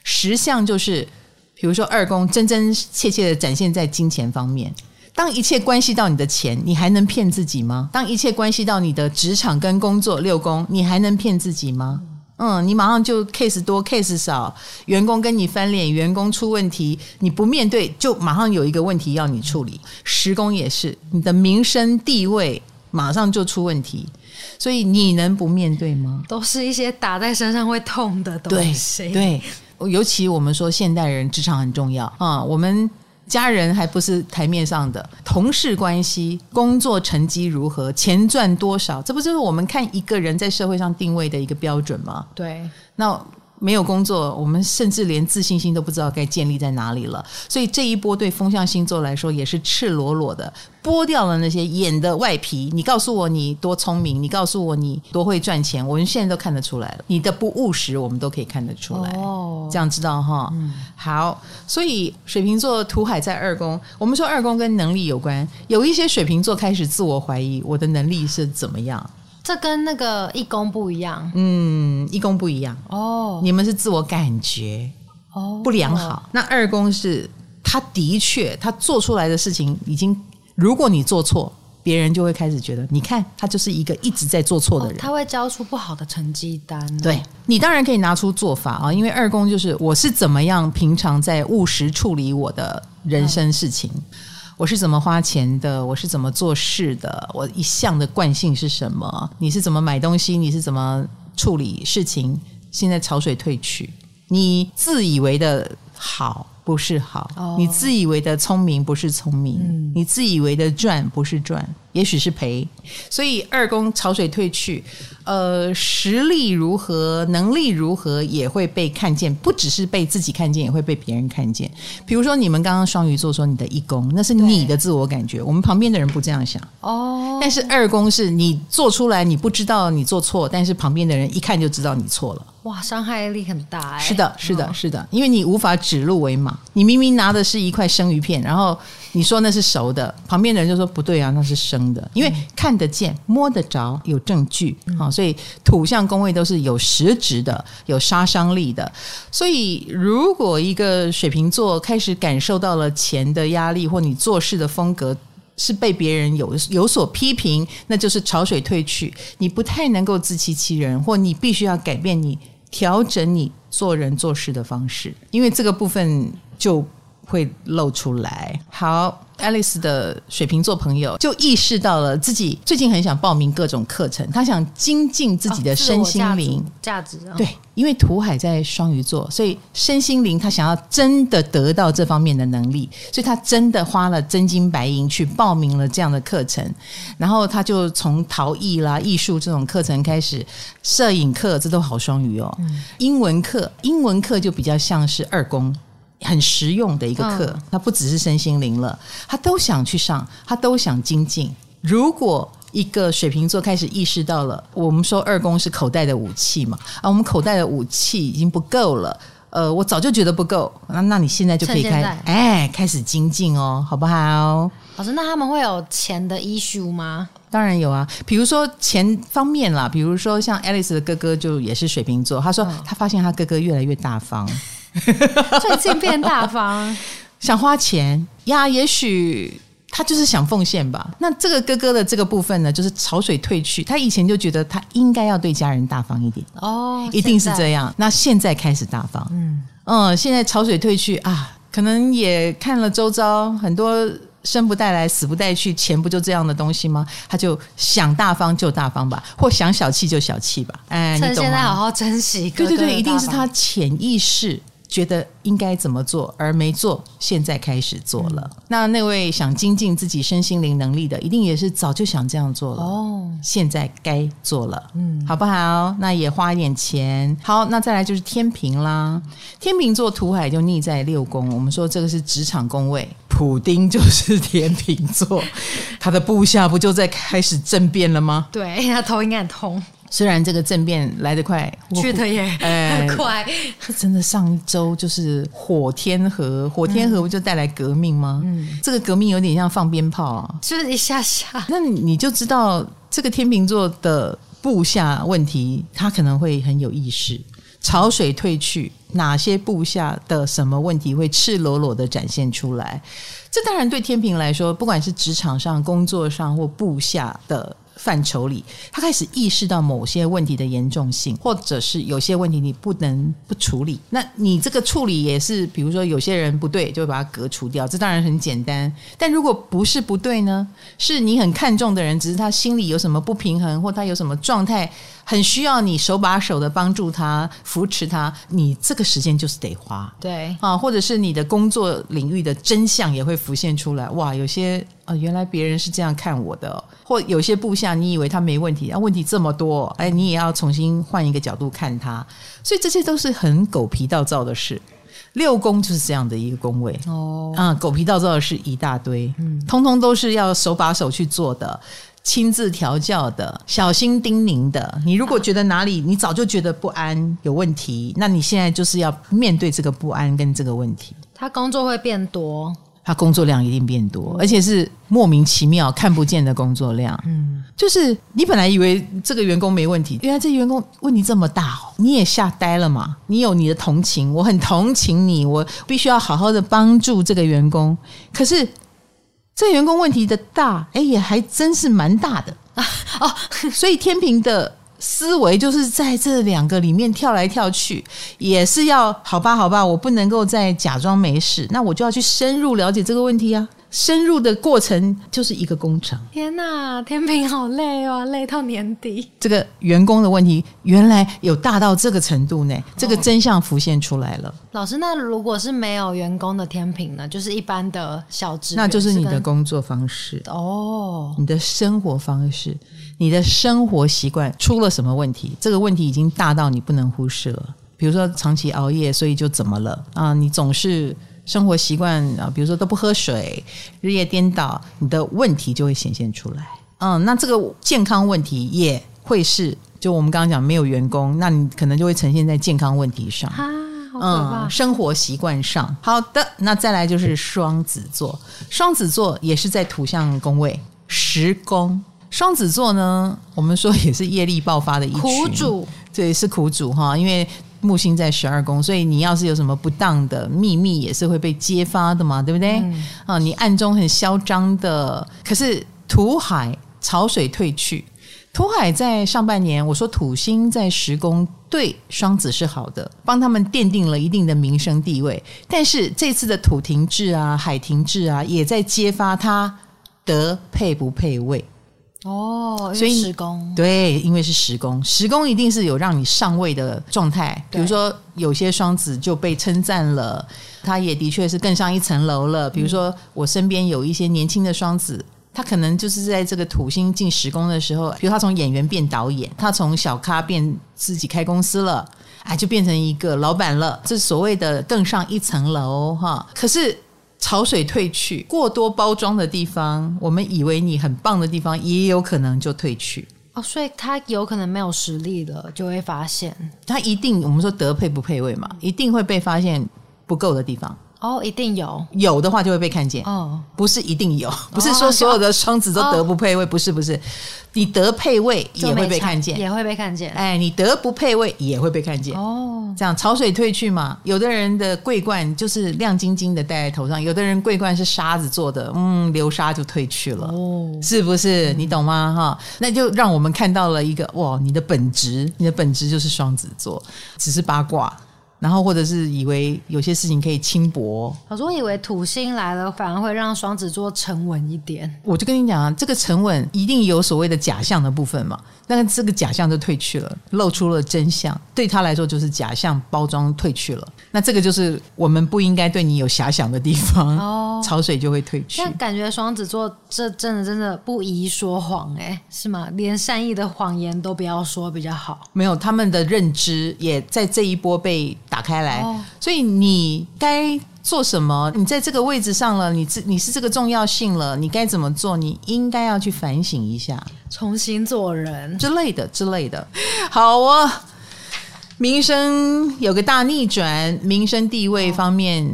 实相就是，比如说二宫真真切切的展现在金钱方面。当一切关系到你的钱，你还能骗自己吗？当一切关系到你的职场跟工作六宫，你还能骗自己吗？嗯，你马上就 case 多 case 少，员工跟你翻脸，员工出问题，你不面对，就马上有一个问题要你处理。十宫也是，你的名声地位马上就出问题，所以你能不面对吗？都是一些打在身上会痛的东西。对，对，尤其我们说现代人职场很重要啊，嗯，我们。家人还不是台面上的，同事关系、工作成绩如何、钱赚多少，这不就是我们看一个人在社会上定位的一个标准吗？对，那。没有工作，我们甚至连自信心都不知道该建立在哪里了。所以这一波对风象星座来说也是赤裸裸的剥掉了那些演的外皮。你告诉我你多聪明，你告诉我你多会赚钱，我们现在都看得出来了。你的不务实，我们都可以看得出来。哦，这样知道哈？嗯，好。所以水瓶座土海在二宫，我们说二宫跟能力有关，有一些水瓶座开始自我怀疑，我的能力是怎么样？这跟那个一宫不一样，嗯，一宫不一样哦。你们是自我感觉哦不良好，哦、那二宫是他的确他做出来的事情已经，如果你做错，别人就会开始觉得，你看他就是一个一直在做错的人，哦、他会交出不好的成绩单。对，你当然可以拿出做法啊，因为二宫就是我是怎么样平常在务实处理我的人生事情。嗯我是怎么花钱的？我是怎么做事的？我一向的惯性是什么？你是怎么买东西？你是怎么处理事情？现在潮水退去，你自以为的好不是好，哦、你自以为的聪明不是聪明，嗯、你自以为的赚不是赚，也许是赔。所以二宫潮水退去，呃，实力如何，能力如何，也会被看见，不只是被自己看见，也会被别人看见。比如说你们刚刚双鱼座说你的一宫，那是你的自我感觉，我们旁边的人不这样想哦。但是二宫是你做出来，你不知道你做错，但是旁边的人一看就知道你错了。哇，伤害力很大哎！是的，是的，是的，因为你无法指鹿为马。你明明拿的是一块生鱼片，然后你说那是熟的，旁边的人就说不对啊，那是生的。因为看得见、摸得着、有证据啊，所以土象宫位都是有实质的、有杀伤力的。所以，如果一个水瓶座开始感受到了钱的压力，或你做事的风格是被别人有有所批评，那就是潮水退去，你不太能够自欺欺人，或你必须要改变你。调整你做人做事的方式，因为这个部分就会露出来。好。Alice 的水瓶座朋友就意识到了自己最近很想报名各种课程，他想精进自己的身心灵价值。对，因为土海在双鱼座，所以身心灵他想要真的得到这方面的能力，所以他真的花了真金白银去报名了这样的课程。然后他就从陶艺啦、艺术这种课程开始，摄影课这都好双鱼哦。英文课，英文课就比较像是二宫。很实用的一个课，它不只是身心灵了，他都想去上，他都想精进。如果一个水瓶座开始意识到了，我们说二宫是口袋的武器嘛，啊，我们口袋的武器已经不够了，呃，我早就觉得不够，那那你现在就可以开，哎，开始精进哦，好不好？老师，那他们会有钱的 issue 吗？当然有啊，比如说钱方面啦，比如说像 Alice 的哥哥就也是水瓶座，他说他发现他哥哥越来越大方。*laughs* 最近变大方，*laughs* 想花钱呀？也许他就是想奉献吧。那这个哥哥的这个部分呢，就是潮水退去。他以前就觉得他应该要对家人大方一点哦，一定是这样。那现在开始大方，嗯嗯，现在潮水退去啊，可能也看了周遭很多生不带来死不带去，钱不就这样的东西吗？他就想大方就大方吧，或想小气就小气吧。哎，趁现在好好珍惜哥哥。对对对，一定是他潜意识。觉得应该怎么做而没做，现在开始做了。嗯、那那位想精进自己身心灵能力的，一定也是早就想这样做了。哦，现在该做了，嗯，好不好？那也花一点钱。好，那再来就是天平啦。天平座土海就逆在六宫，我们说这个是职场宫位，普丁就是天平座，*laughs* 他的部下不就在开始政变了吗？对，他头应该很痛。虽然这个政变来得快，去得也很快，这真的上一周就是火天河，火天河不就带来革命吗？嗯，这个革命有点像放鞭炮啊，就是一下下。那你就知道这个天秤座的部下问题，他可能会很有意识。潮水退去，哪些部下的什么问题会赤裸裸的展现出来？这当然对天秤来说，不管是职场上、工作上或部下的。范畴里，他开始意识到某些问题的严重性，或者是有些问题你不能不处理。那你这个处理也是，比如说有些人不对，就会把它隔除掉。这当然很简单。但如果不是不对呢？是你很看重的人，只是他心里有什么不平衡，或他有什么状态，很需要你手把手的帮助他、扶持他。你这个时间就是得花。对啊，或者是你的工作领域的真相也会浮现出来。哇，有些。哦，原来别人是这样看我的，或有些部下，你以为他没问题，啊，问题这么多，哎，你也要重新换一个角度看他，所以这些都是很狗皮倒灶的事。六宫就是这样的一个宫位哦，啊，狗皮倒灶的事一大堆，嗯，通通都是要手把手去做的，亲自调教的，小心叮咛的。你如果觉得哪里你早就觉得不安有问题，那你现在就是要面对这个不安跟这个问题。他工作会变多。他工作量一定变多，而且是莫名其妙看不见的工作量。嗯，就是你本来以为这个员工没问题，原来这员工问题这么大哦，你也吓呆了嘛？你有你的同情，我很同情你，我必须要好好的帮助这个员工。可是这员工问题的大，哎，也还真是蛮大的啊！*laughs* 哦，所以天平的。思维就是在这两个里面跳来跳去，也是要好吧，好吧，我不能够再假装没事，那我就要去深入了解这个问题啊。深入的过程就是一个工程。天哪，天平好累哦，累到年底。这个员工的问题原来有大到这个程度呢，这个真相浮现出来了。哦、老师，那如果是没有员工的天平呢？就是一般的小职，那就是你的工作方式哦，你的生活方式，你的生活习惯出了什么问题？这个问题已经大到你不能忽视了。比如说长期熬夜，所以就怎么了啊？你总是。生活习惯啊，比如说都不喝水，日夜颠倒，你的问题就会显现出来。嗯，那这个健康问题也会是，就我们刚刚讲没有员工，那你可能就会呈现在健康问题上。啊。嗯，生活习惯上。好的，那再来就是双子座，双子座也是在土象宫位十宫。双子座呢，我们说也是业力爆发的一群，苦主，对，是苦主哈，因为。木星在十二宫，所以你要是有什么不当的秘密，也是会被揭发的嘛，对不对？嗯、啊，你暗中很嚣张的，可是土海潮水退去，土海在上半年，我说土星在十宫对双子是好的，帮他们奠定了一定的名声地位。但是这次的土停滞啊，海停滞啊，也在揭发他德配不配位。哦，所以十宫对，因为是十宫，十宫一定是有让你上位的状态。比如说，有些双子就被称赞了，他也的确是更上一层楼了。比如说，我身边有一些年轻的双子，他可能就是在这个土星进十宫的时候，比如他从演员变导演，他从小咖变自己开公司了，哎，就变成一个老板了。这是所谓的更上一层楼哈。可是。潮水退去，过多包装的地方，我们以为你很棒的地方，也有可能就退去哦。所以他有可能没有实力了，就会发现他一定，我们说德配不配位嘛，一定会被发现不够的地方。哦，一定有，有的话就会被看见。哦，不是一定有，不是说所有的双子都得不配位，不是不是，你得配位也会被看见，也会被看见。哎，你得不配位也会被看见。哦，这样潮水退去嘛，有的人的桂冠就是亮晶晶的戴在头上，有的人桂冠是沙子做的，嗯，流沙就退去了。哦，是不是？你懂吗？哈，那就让我们看到了一个哇，你的本质，你的本质就是双子座，只是八卦。然后，或者是以为有些事情可以轻薄。我说，我以为土星来了，反而会让双子座沉稳一点。我就跟你讲啊，这个沉稳一定有所谓的假象的部分嘛。但是这个假象就退去了，露出了真相。对他来说，就是假象包装退去了。那这个就是我们不应该对你有遐想的地方。哦，潮水就会退去。但感觉双子座这真的真的不宜说谎，哎，是吗？连善意的谎言都不要说比较好。没有，他们的认知也在这一波被打开来，哦、所以你该。做什么？你在这个位置上了，你这你是这个重要性了，你该怎么做？你应该要去反省一下，重新做人之类的之类的。*laughs* 好啊，名声有个大逆转，名声地位方面，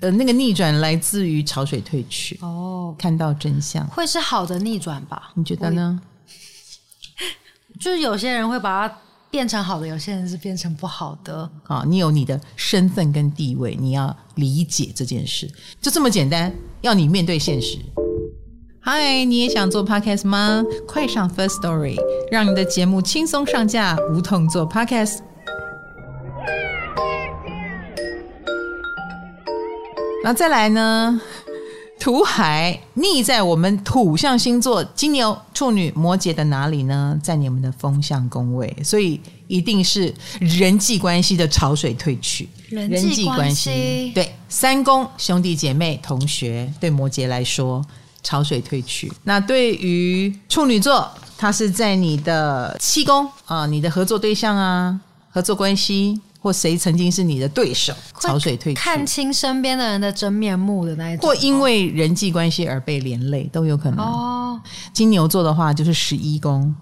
哦、呃，那个逆转来自于潮水退去。哦，看到真相，会是好的逆转吧？你觉得呢？*laughs* 就是有些人会把它。变成好的，有些人是变成不好的啊！你有你的身份跟地位，你要理解这件事，就这么简单。要你面对现实。嗨，你也想做 Podcast 吗？快上 First Story，让你的节目轻松上架，无痛做 Podcast。那再来呢？土海逆在我们土象星座金牛、处女、摩羯的哪里呢？在你们的风象宫位，所以一定是人际关系的潮水退去。人际关系对三宫兄弟姐妹同学，对摩羯来说潮水退去。那对于处女座，它是在你的七宫啊，你的合作对象啊，合作关系。或谁曾经是你的对手，潮水退去，看清身边的人的真面目的那一种，或因为人际关系而被连累，都有可能。哦，金牛座的话就是十一宫，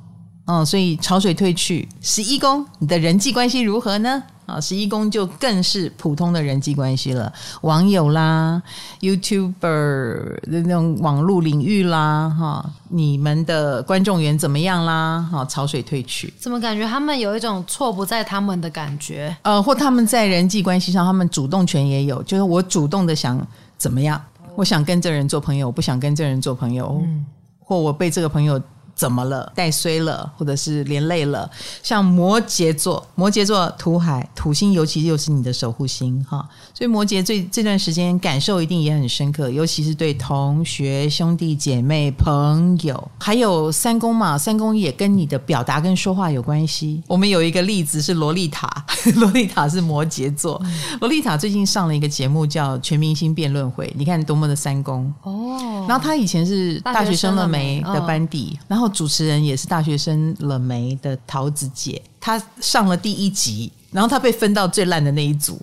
哦，所以潮水退去，十一宫，你的人际关系如何呢？啊，十一宫就更是普通的人际关系了，网友啦、YouTuber 的那种网络领域啦，哈，你们的观众缘怎么样啦？哈，潮水退去，怎么感觉他们有一种错不在他们的感觉？呃，或他们在人际关系上，他们主动权也有，就是我主动的想怎么样，我想跟这人做朋友，我不想跟这人做朋友，嗯，或我被这个朋友怎么了？带衰了，或者是连累了？像摩羯座，摩羯座土海土星，尤其又是你的守护星哈，所以摩羯这这段时间感受一定也很深刻，尤其是对同学、兄弟姐妹、朋友，还有三宫嘛，三宫也跟你的表达跟说话有关系。我们有一个例子是萝莉塔，*laughs* 萝莉塔是摩羯座，萝莉塔最近上了一个节目叫《全明星辩论会》，你看多么的三宫哦。然后他以前是大学生了没的班底，然后主持人也是大学生了没的桃子姐，她上了第一集，然后她被分到最烂的那一组。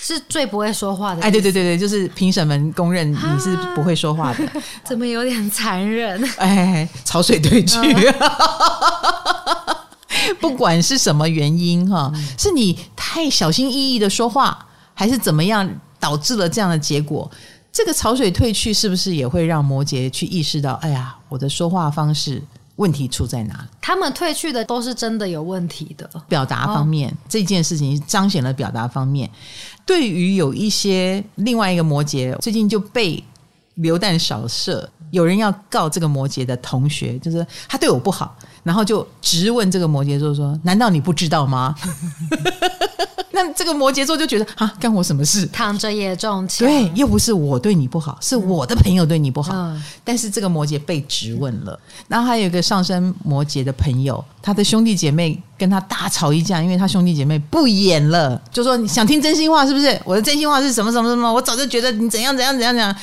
是最不会说话的。*laughs* 哎，对对对对，就是评审们公认你是不会说话的。*laughs* 怎么有点残忍？*laughs* 哎，潮水退去。不管是什么原因哈，是你太小心翼翼的说话，还是怎么样导致了这样的结果？这个潮水退去，是不是也会让摩羯去意识到？哎呀，我的说话方式。问题出在哪？他们退去的都是真的有问题的表达方面，哦、这件事情彰显了表达方面。对于有一些另外一个摩羯，最近就被流弹扫射，有人要告这个摩羯的同学，就是他对我不好，然后就直问这个摩羯座说：“难道你不知道吗？” *laughs* 那这个摩羯座就觉得啊，干我什么事？躺着也中枪。对，又不是我对你不好，是我的朋友对你不好。嗯、但是这个摩羯被质问了，然后还有一个上升摩羯的朋友，他的兄弟姐妹跟他大吵一架，因为他兄弟姐妹不演了，就说你想听真心话是不是？我的真心话是什么什么什么？我早就觉得你怎样怎样怎样怎样，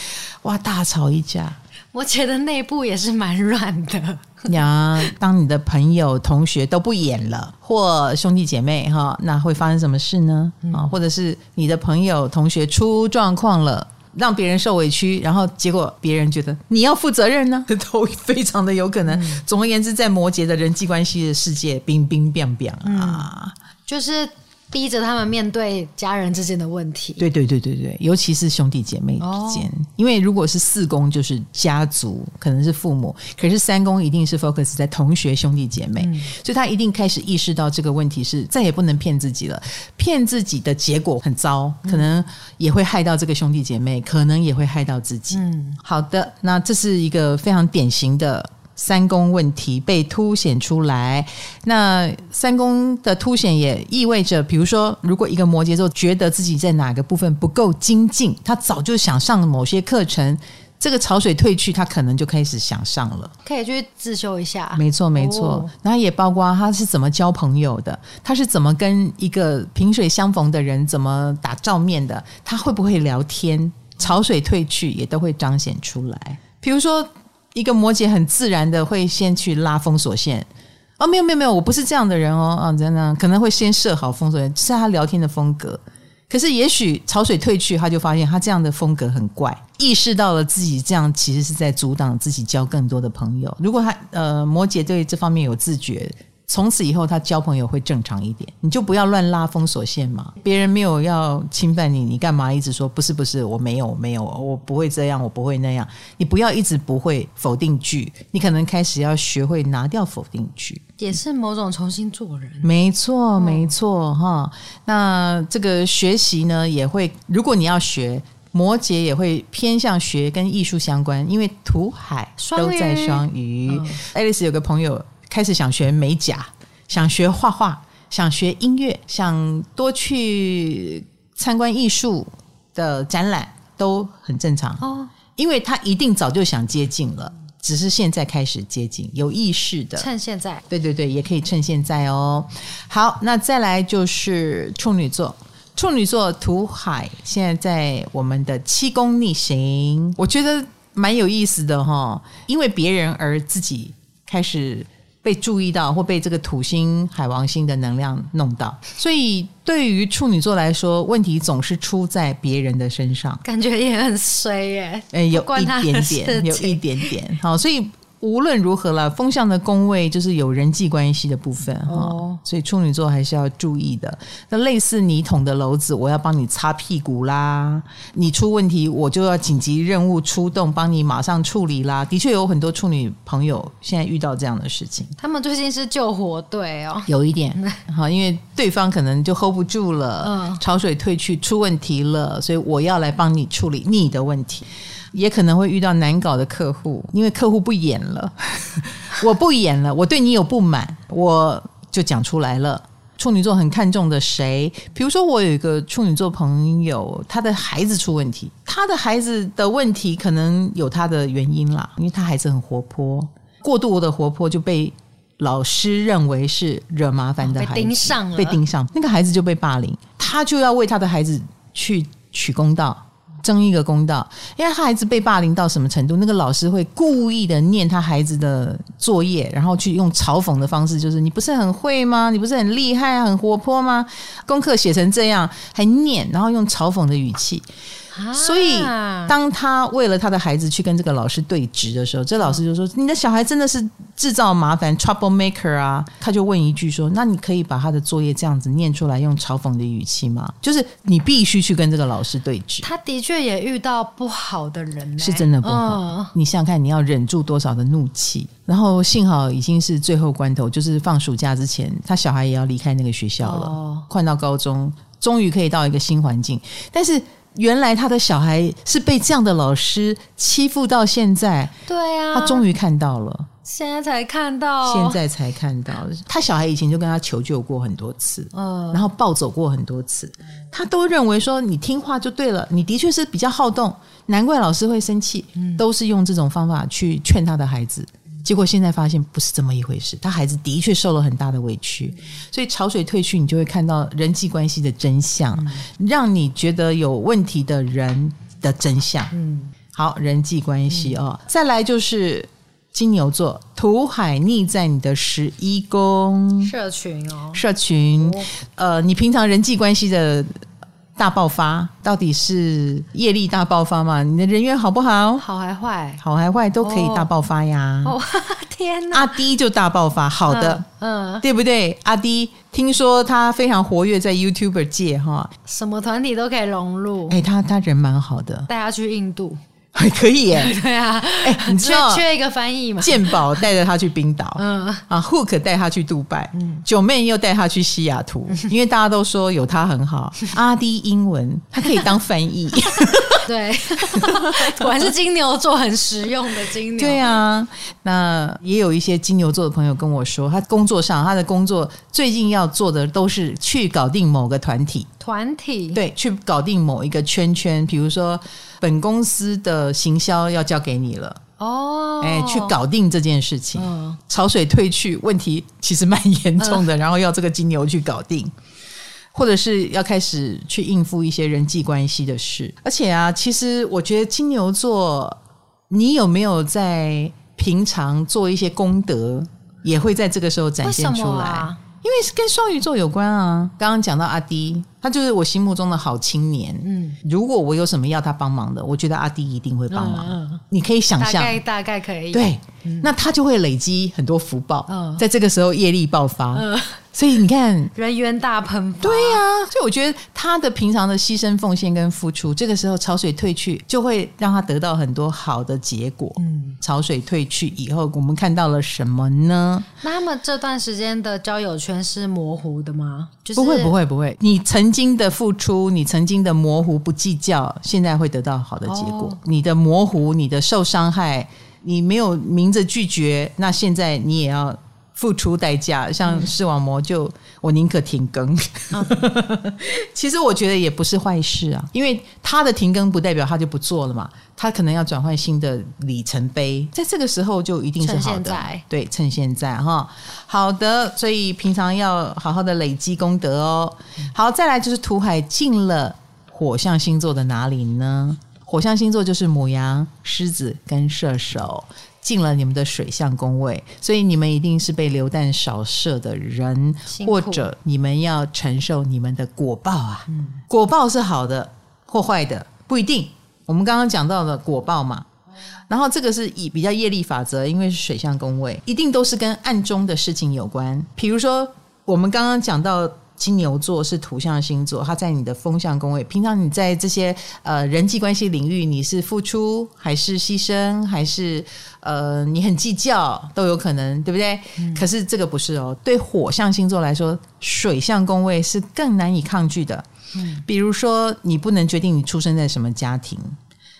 哇，大吵一架。我觉得内部也是蛮软的。*laughs* 呀，当你的朋友、同学都不演了，或兄弟姐妹哈，那会发生什么事呢？啊，或者是你的朋友、同学出状况了，让别人受委屈，然后结果别人觉得你要负责任呢，*laughs* 都非常的有可能。嗯、总而言之，在摩羯的人际关系的世界，冰冰变变啊，就是。逼着他们面对家人之间的问题，对对对对对，尤其是兄弟姐妹之间，哦、因为如果是四宫就是家族，可能是父母，可是三宫一定是 focus 在同学兄弟姐妹，嗯、所以他一定开始意识到这个问题是再也不能骗自己了，骗自己的结果很糟，可能也会害到这个兄弟姐妹，可能也会害到自己。嗯，好的，那这是一个非常典型的。三宫问题被凸显出来，那三宫的凸显也意味着，比如说，如果一个摩羯座觉得自己在哪个部分不够精进，他早就想上某些课程，这个潮水退去，他可能就开始想上了，可以去自修一下。没错，没错。哦、然后也包括他是怎么交朋友的，他是怎么跟一个萍水相逢的人怎么打照面的，他会不会聊天，潮水退去也都会彰显出来。比如说。一个摩羯很自然的会先去拉封锁线，哦，没有没有没有，我不是这样的人哦，啊，真的可能会先设好封锁线，是他聊天的风格。可是也许潮水退去，他就发现他这样的风格很怪，意识到了自己这样其实是在阻挡自己交更多的朋友。如果他呃摩羯对这方面有自觉。从此以后，他交朋友会正常一点。你就不要乱拉封锁线嘛。别人没有要侵犯你，你干嘛一直说不是不是？我没有我没有，我不会这样，我不会那样。你不要一直不会否定句，你可能开始要学会拿掉否定句，也是某种重新做人。没错，没错，哈、哦。那这个学习呢，也会，如果你要学，摩羯也会偏向学跟艺术相关，因为土海都在双鱼。爱丽丝有个朋友。开始想学美甲，想学画画，想学音乐，想多去参观艺术的展览，都很正常哦。因为他一定早就想接近了，只是现在开始接近，有意识的。趁现在，对对对，也可以趁现在哦。好，那再来就是处女座，处女座土海现在在我们的七宫逆行，我觉得蛮有意思的哈、哦，因为别人而自己开始。被注意到或被这个土星、海王星的能量弄到，所以对于处女座来说，问题总是出在别人的身上，感觉也很衰耶。哎，有一点点，有一点点。好，所以。无论如何了，风向的宫位就是有人际关系的部分哈，哦、所以处女座还是要注意的。那类似你捅的篓子，我要帮你擦屁股啦；你出问题，我就要紧急任务出动，帮你马上处理啦。的确有很多处女朋友现在遇到这样的事情，他们最近是救火队哦，有一点 *laughs* 好，因为对方可能就 hold 不住了，嗯，潮水退去出问题了，所以我要来帮你处理你的问题。也可能会遇到难搞的客户，因为客户不演了，*laughs* 我不演了，我对你有不满，我就讲出来了。处女座很看重的谁？比如说，我有一个处女座朋友，他的孩子出问题，他的孩子的问题可能有他的原因啦，因为他孩子很活泼，过度的活泼就被老师认为是惹麻烦的孩子，被盯上了，被盯上，那个孩子就被霸凌，他就要为他的孩子去取公道。争一个公道，因为他孩子被霸凌到什么程度，那个老师会故意的念他孩子的作业，然后去用嘲讽的方式，就是你不是很会吗？你不是很厉害、很活泼吗？功课写成这样还念，然后用嘲讽的语气。所以，当他为了他的孩子去跟这个老师对峙的时候，这老师就说：“你的小孩真的是制造麻烦，trouble maker 啊！”他就问一句说：“那你可以把他的作业这样子念出来，用嘲讽的语气吗？”就是你必须去跟这个老师对峙。他的确也遇到不好的人，欸，是真的不好。你想想看，你要忍住多少的怒气？然后幸好已经是最后关头，就是放暑假之前，他小孩也要离开那个学校了，换到高中，终于可以到一个新环境，但是。原来他的小孩是被这样的老师欺负到现在，对呀、啊，他终于看到了，现在才看到，现在才看到。他小孩以前就跟他求救过很多次，嗯，然后暴走过很多次，他都认为说你听话就对了，你的确是比较好动，难怪老师会生气，都是用这种方法去劝他的孩子。结果现在发现不是这么一回事，他孩子的确受了很大的委屈，所以潮水退去，你就会看到人际关系的真相，让你觉得有问题的人的真相。嗯，好，人际关系哦，再来就是金牛座，土海逆在你的十一宫，社群哦，社群，呃，你平常人际关系的。大爆发到底是业力大爆发嘛？你的人缘好不好？好还坏？好还坏都可以大爆发呀！哦，*laughs* 天哪！阿迪就大爆发，好的，嗯，嗯对不对？阿迪听说他非常活跃在 YouTuber 界哈，什么团体都可以融入。哎，他他人蛮好的，带他去印度。还 *laughs* 可以耶，*laughs* 对啊，哎，你知道缺缺一个翻译嘛？健宝带着他去冰岛，嗯啊，Hook 带他去杜拜，嗯，九妹又带他去西雅图，*laughs* 因为大家都说有他很好。阿迪英文他可以当翻译，对，果然是金牛座很实用的金牛。对啊，那也有一些金牛座的朋友跟我说，他工作上他的工作最近要做的都是去搞定某个团体。团体对，去搞定某一个圈圈，比如说本公司的行销要交给你了哦，哎，去搞定这件事情。嗯，潮水退去，问题其实蛮严重的，嗯，*laughs* 然后要这个金牛去搞定，或者是要开始去应付一些人际关系的事。而且啊，其实我觉得金牛座，你有没有在平常做一些功德，也会在这个时候展现出来。因为是跟双鱼座有关啊，刚刚讲到阿迪，他就是我心目中的好青年。嗯，如果我有什么要他帮忙的，我觉得阿迪一定会帮忙。嗯，你可以想象，大概大概可以。对，嗯，那他就会累积很多福报。嗯，在这个时候业力爆发。嗯。所以你看，人缘大喷发。对呀、啊，所以我觉得他的平常的牺牲奉献跟付出，这个时候潮水退去，就会让他得到很多好的结果。嗯，潮水退去以后，我们看到了什么呢？那么这段时间的交友圈是模糊的吗？就是、不会，不会，不会。你曾经的付出，你曾经的模糊不计较，现在会得到好的结果。哦、你的模糊，你的受伤害，你没有明着拒绝，那现在你也要。付出代价，像视网膜就我宁可停更。*laughs* 其实我觉得也不是坏事啊，因为他的停更不代表他就不做了嘛，他可能要转换新的里程碑，在这个时候就一定是好的。对，趁现在哈，好的，所以平常要好好的累积功德哦。好，再来就是土海进了火象星座的哪里呢？火象星座就是母羊、狮子跟射手。进了你们的水象宫位，所以你们一定是被流弹扫射的人，或者你们要承受你们的果报啊。嗯、果报是好的或坏的，不一定。我们刚刚讲到的果报嘛，然后这个是以比较业力法则，因为是水象宫位，一定都是跟暗中的事情有关。比如说，我们刚刚讲到。金牛座是土象星座，它在你的风象宫位。平常你在这些呃人际关系领域，你是付出还是牺牲，还是呃你很计较都有可能，对不对？嗯、可是这个不是哦。对火象星座来说，水象宫位是更难以抗拒的。嗯，比如说你不能决定你出生在什么家庭，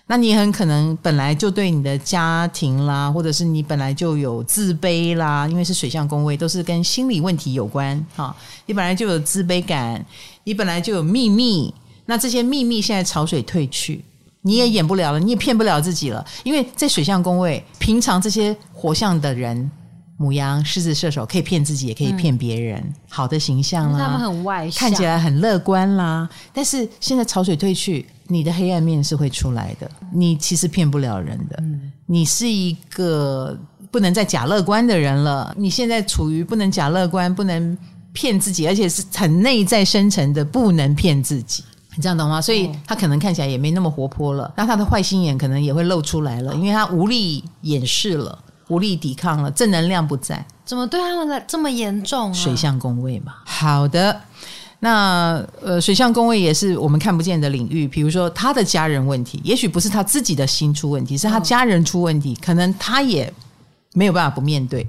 那你很可能本来就对你的家庭啦，或者是你本来就有自卑啦，因为是水象宫位，都是跟心理问题有关哈。你本来就有自卑感，你本来就有秘密，那这些秘密现在潮水退去，你也演不了了，你也骗不了自己了，因为在水象宫位，平常这些火象的人。牡羊、狮子、射手可以骗自己，也可以骗别人，嗯、好的形象啦，他们很外向，看起来很乐观啦。但是现在潮水退去，你的黑暗面是会出来的。你其实骗不了人的，嗯、你是一个不能再假乐观的人了。你现在处于不能假乐观、不能骗自己，而且是很内在深层的不能骗自己。你这样懂吗？所以他可能看起来也没那么活泼了，那他的坏心眼可能也会露出来了，因为他无力掩饰了。无力抵抗了，正能量不在，怎么对他们的这么严重啊？水象宫位嘛。好的，那呃，水象宫位也是我们看不见的领域。比如说他的家人问题，也许不是他自己的心出问题，是他家人出问题，嗯、可能他也没有办法不面对。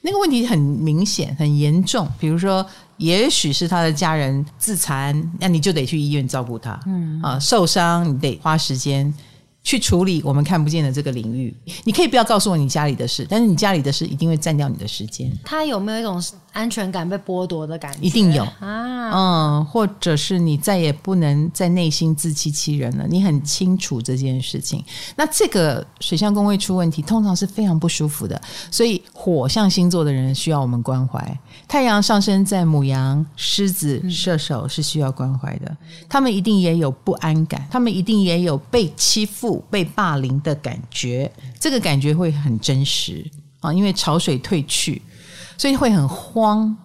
那个问题很明显、很严重。比如说，也许是他的家人自残，那你就得去医院照顾他。嗯啊，受伤你得花时间。去处理我们看不见的这个领域，你可以不要告诉我你家里的事，但是你家里的事一定会占掉你的时间。他有没有一种安全感被剥夺的感觉？一定有啊，嗯，或者是你再也不能在内心自欺欺人了，你很清楚这件事情。那这个水象宫位出问题，通常是非常不舒服的，所以火象星座的人需要我们关怀。太阳上升在母羊、狮子、射手是需要关怀的，他们一定也有不安感，他们一定也有被欺负。被霸凌的感觉，这个感觉会很真实啊，因为潮水退去，所以会很慌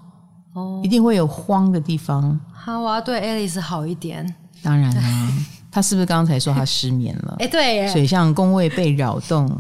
哦，一定会有慌的地方。好，我要对 Alice 好一点。当然啦，他是不是刚才说他失眠了？*laughs* 哎，对，水象宫位被扰动，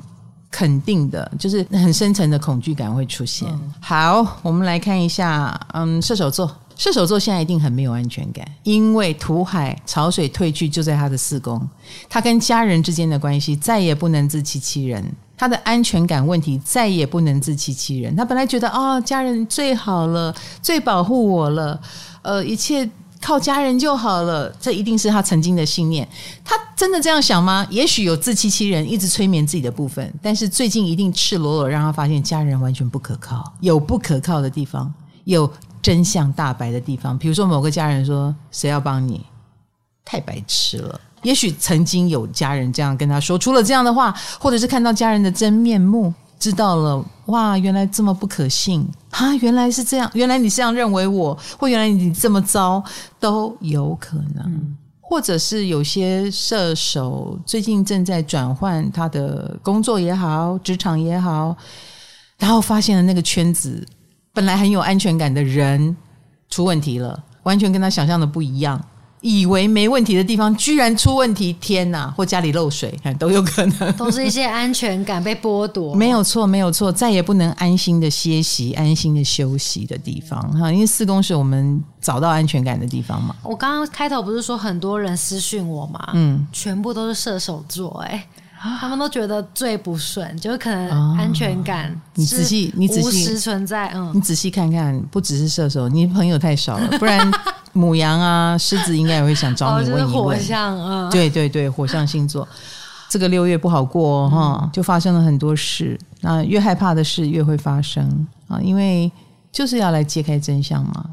肯定的就是很深层的恐惧感会出现。嗯、好，我们来看一下，嗯，射手座。射手座现在一定很没有安全感，因为土海潮水退去就在他的四宫，他跟家人之间的关系再也不能自欺欺人，他的安全感问题再也不能自欺欺人。他本来觉得啊、家人最好了，最保护我了，呃，一切靠家人就好了，这一定是他曾经的信念。他真的这样想吗？也许有自欺欺人，一直催眠自己的部分，但是最近一定赤裸裸让他发现家人完全不可靠，有不可靠的地方，有。真相大白的地方，比如说某个家人说：“谁要帮你？太白痴了。”也许曾经有家人这样跟他说出了这样的话，或者是看到家人的真面目，知道了哇，原来这么不可信啊！原来是这样，原来你这样认为我，或原来你这么糟，都有可能。嗯、或者是有些射手最近正在转换他的工作也好，职场也好，然后发现了那个圈子。本来很有安全感的人出问题了，完全跟他想象的不一样。以为没问题的地方，居然出问题！天哪，或家里漏水，*laughs* 都有可能。都是一些安全感被剥夺。没有错，没有错，再也不能安心的歇息、安心的休息的地方哈。因为四宫是我们找到安全感的地方嘛。我刚刚开头不是说很多人私讯我嘛？嗯，全部都是射手座哎、欸。他们都觉得最不顺，就是可能安全感。你仔细，你仔细，存在。嗯，你仔细看看，不只是射手，你朋友太少了，不然牡羊啊、狮子应该也会想找你 *laughs* 问一问。哦就是、火象，嗯，对对对，火象星座，*laughs* 这个六月不好过哈、嗯，就发生了很多事。那越害怕的事越会发生啊，因为就是要来揭开真相嘛。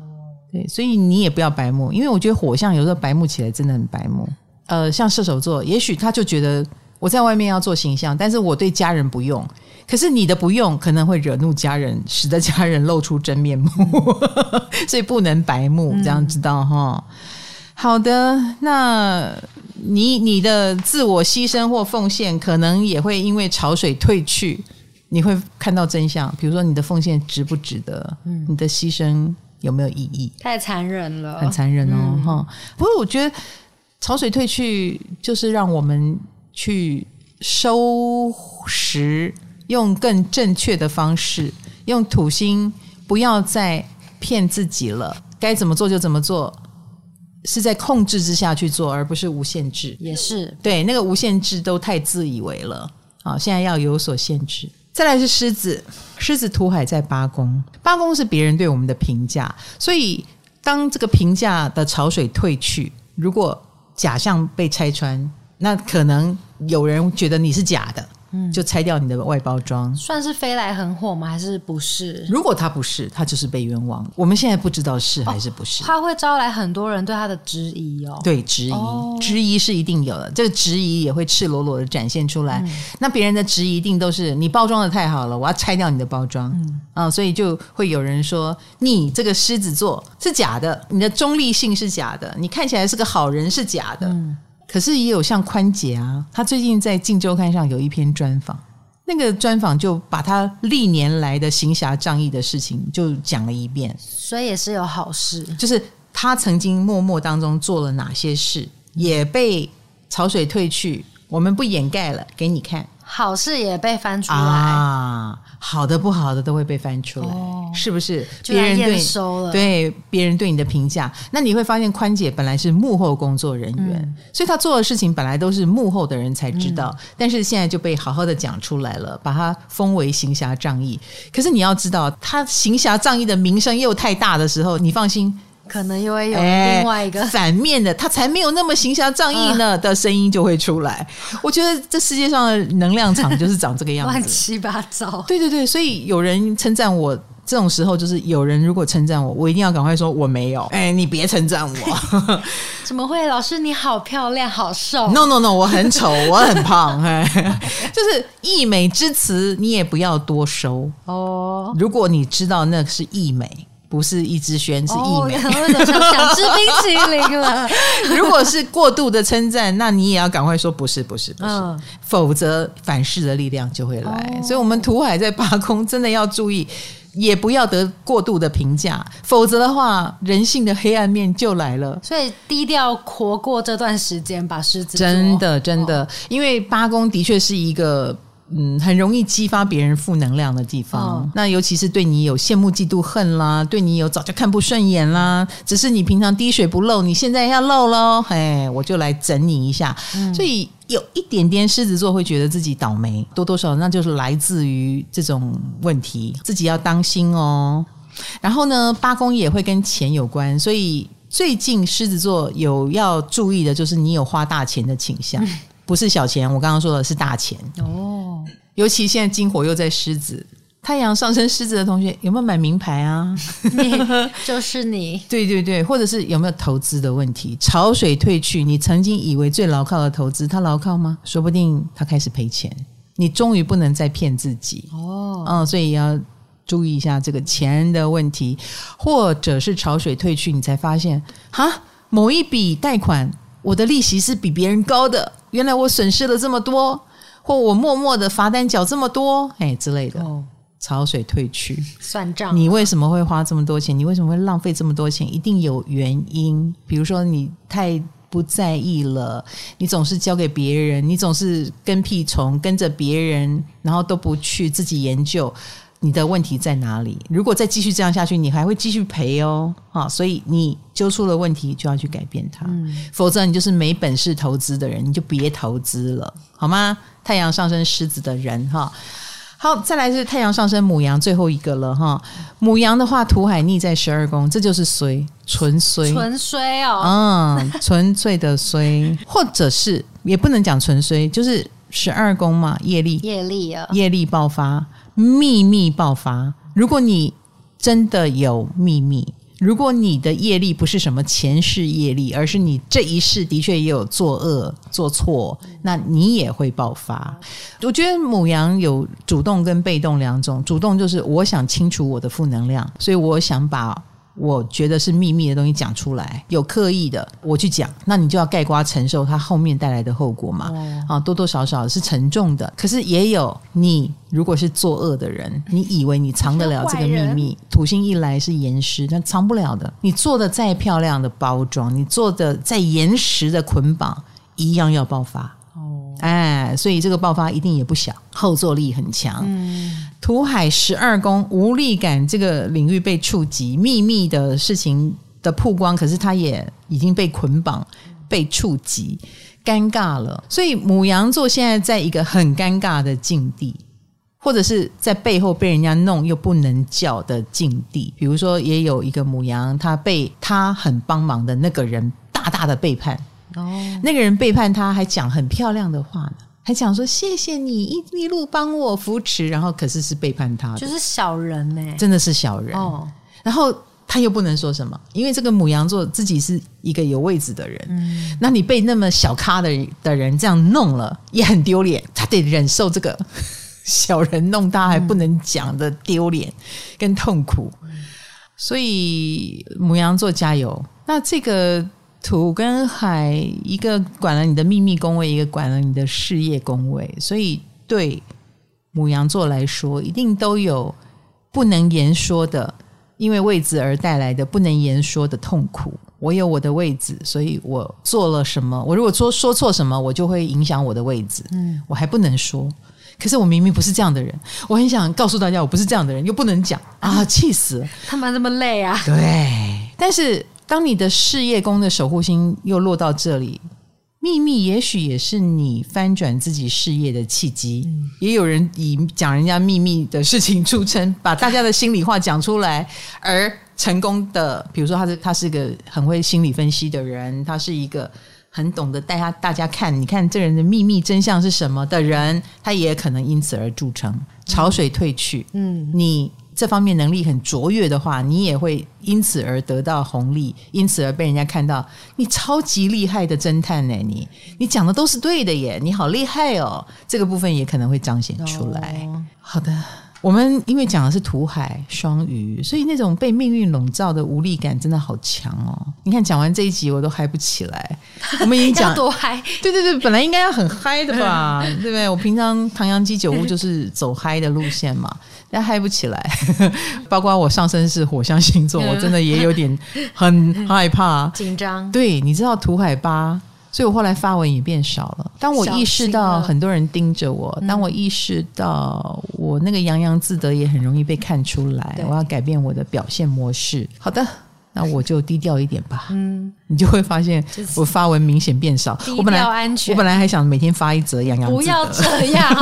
对，所以你也不要白目，因为我觉得火象有时候白目起来真的很白目。呃，像射手座，也许他就觉得。我在外面要做形象，但是我对家人不用。可是你的不用可能会惹怒家人，使得家人露出真面目，*laughs* 所以不能白目，这样知道哈、嗯？好的，那你你的自我牺牲或奉献，可能也会因为潮水退去，你会看到真相。比如说你的奉献值不值得？嗯，你的牺牲有没有意义？太残忍了，很残忍哦，哈、嗯。不过我觉得潮水退去，就是让我们。去收拾，用更正确的方式，用土星不要再骗自己了，该怎么做就怎么做，是在控制之下去做，而不是无限制。也是对，那个无限制都太自以为了啊！现在要有所限制。再来是狮子，狮子土海在八宫，八宫是别人对我们的评价，所以当这个评价的潮水退去，如果假象被拆穿。那可能有人觉得你是假的。就拆掉你的外包装，算是飞来横祸吗？还是不是？如果他不是，他就是被冤枉。我们现在不知道是还是不是。哦，他会招来很多人对他的质疑哦。对，质疑，哦，质疑是一定有的。这个质疑也会赤裸裸的展现出来。嗯，那别人的质疑一定都是你包装的太好了，我要拆掉你的包装。嗯啊，所以就会有人说你这个狮子座是假的，你的中立性是假的，你看起来是个好人是假的。嗯可是也有像宽姐啊，她最近在《镜周刊》上有一篇专访，那个专访就把她历年来的行侠仗义的事情就讲了一遍，所以也是有好事，就是她曾经默默当中做了哪些事，也被潮水退去，我们不掩盖了，给你看。好事也被翻出来啊，好的不好的都会被翻出来，哦、是不是？别人对对别人对你的评价，那你会发现宽姐本来是幕后工作人员，嗯、所以她做的事情本来都是幕后的人才知道，嗯、但是现在就被好好的讲出来了，把她封为行侠仗义。可是你要知道，她行侠仗义的名声又太大的时候，你放心。可能又会有另外一个、欸、反面的，他才没有那么行侠仗义呢的声音就会出来。呃、我觉得这世界上的能量场就是长这个样子，*laughs* 乱七八糟。对对对，所以有人称赞我，这种时候就是有人如果称赞我，我一定要赶快说我没有。*laughs* 哎、欸，你别称赞我，*laughs* 怎么会？老师你好漂亮，好瘦。No No No，我很丑，我很胖。哎，就是溢美之词，你也不要多收哦。如果你知道那是溢美。不是一支轩，是溢美。想想吃冰淇淋了。*laughs* 如果是过度的称赞，那你也要赶快说不是，不是，不是，嗯、否则反噬的力量就会来。哦、所以，我们土海在八宫真的要注意，也不要得过度的评价，否则的话，人性的黑暗面就来了。所以，低调活过这段时间，把狮子真的真的，哦、因为八宫的确是一个。嗯，很容易激发别人负能量的地方。哦、那尤其是对你有羡慕、嫉妒、恨啦，对你有早就看不顺眼啦。只是你平常滴水不漏，你现在要漏喽，嘿，我就来整你一下。嗯、所以有一点点狮子座会觉得自己倒霉，多多少少那就是来自于这种问题，自己要当心哦。然后呢，八宫也会跟钱有关，所以最近狮子座有要注意的就是你有花大钱的倾向。嗯 *laughs* 不是小钱，我刚刚说的是大钱哦。尤其现在金火又在狮子，太阳上升狮子的同学有没有买名牌啊？*laughs* 就是你，*laughs* 对对对，或者是有没有投资的问题？潮水退去，你曾经以为最牢靠的投资，它牢靠吗？说不定它开始赔钱。你终于不能再骗自己哦。嗯，所以要注意一下这个钱的问题，或者是潮水退去，你才发现哈，某一笔贷款。我的利息是比别人高的，原来我损失了这么多，或我默默的罚单缴这么多，哎之类的。哦，潮水退去，算账。你为什么会花这么多钱？你为什么会浪费这么多钱？一定有原因。比如说你太不在意了，你总是交给别人，你总是跟屁虫跟着别人，然后都不去自己研究。你的问题在哪里？如果再继续这样下去，你还会继续赔哦，啊！所以你揪出了问题，就要去改变它，嗯、否则你就是没本事投资的人，你就别投资了，好吗？太阳上升狮子的人，哈，好，再来是太阳上升母羊，最后一个了，哈。母羊的话，土海逆在十二宫，这就是衰，纯衰，纯衰哦，嗯，纯粹的衰，*laughs* 或者是也不能讲纯衰，就是十二宫嘛，业力，业力啊，业力爆发。秘密爆发。如果你真的有秘密，如果你的业力不是什么前世业力，而是你这一世的确也有作恶做错，那你也会爆发。我觉得母羊有主动跟被动两种，主动就是我想清除我的负能量，所以我想把。我觉得是秘密的东西讲出来，有刻意的我去讲，那你就要盖瓜承受它后面带来的后果嘛。哦、啊，多多少少是沉重的。可是也有你，如果是作恶的人，*laughs* 你以为你藏得了这个秘密，土星一来是岩石，但藏不了的。你做的再漂亮的包装，你做的再岩石的捆绑，一样要爆发。哎，所以这个爆发一定也不小，后坐力很强。嗯，土海十二宫无力感这个领域被触及，秘密的事情的曝光，可是他也已经被捆绑、被触及，尴尬了。所以母羊座现在在一个很尴尬的境地，或者是在背后被人家弄又不能叫的境地。比如说，也有一个母羊，他被他很帮忙的那个人大大的背叛。哦，那个人背叛他还讲很漂亮的话呢，还讲说谢谢你一一路帮我扶持，然后可是是背叛他，就是小人呢、欸，真的是小人。哦。然后他又不能说什么，因为这个牡羊座自己是一个有位置的人，嗯，那你被那么小咖的的人这样弄了，也很丢脸，他得忍受这个 *laughs* 小人弄他还不能讲的丢脸跟痛苦。所以牡羊座加油！那这个土跟海，一个管了你的秘密宫位，一个管了你的事业宫位，所以对母羊座来说，一定都有不能言说的，因为位置而带来的不能言说的痛苦。我有我的位置，所以我做了什么，我如果说说错什么，我就会影响我的位置。嗯，我还不能说。可是我明明不是这样的人，我很想告诉大家，我不是这样的人，又不能讲啊，气死了！*laughs* 他们这么累啊？对。但是当你的事业宫的守护星又落到这里，秘密也许也是你翻转自己事业的契机。嗯、也有人以讲人家秘密的事情著称，把大家的心里话讲出来而成功的。比如说，他是他是个很会心理分析的人，他是一个。很懂得带他大家看，你看这人的秘密真相是什么的人，他也可能因此而著成。潮水退去，嗯，你这方面能力很卓越的话，你也会因此而得到红利，因此而被人家看到，你超级厉害的侦探呢，你你讲的都是对的耶，你好厉害哦，这个部分也可能会彰显出来。哦、好的。我们因为讲的是土海双鱼，所以那种被命运笼罩的无力感真的好强哦！你看讲完这一集我都嗨不起来。*laughs* 我们已经讲多嗨，对对对，本来应该要很嗨的吧，对不对？我平常唐扬鸡酒屋就是走嗨的路线嘛，*laughs* 但嗨不起来。*laughs* 包括我上升是火象星座，我真的也有点很害怕、紧张。对，你知道土海八。所以我后来发文也变少了。当我意识到很多人盯着我，当我意识到我那个洋洋自得也很容易被看出来，我要改变我的表现模式。好的。那我就低调一点吧。嗯，你就会发现我发文明显变少。我本来安全，我本来还想每天发一则洋洋。不要这样。*laughs*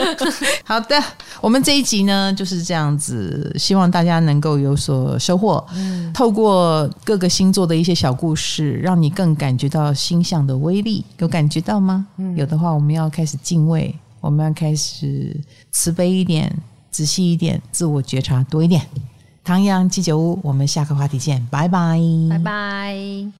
*laughs* 好的，我们这一集呢就是这样子，希望大家能够有所收获。嗯，透过各个星座的一些小故事，让你更感觉到星象的威力。有感觉到吗？嗯，有的话，我们要开始敬畏，我们要开始慈悲一点，仔细一点，自我觉察多一点。唐阳鸡酒屋，我们下个话题见，拜拜，拜拜。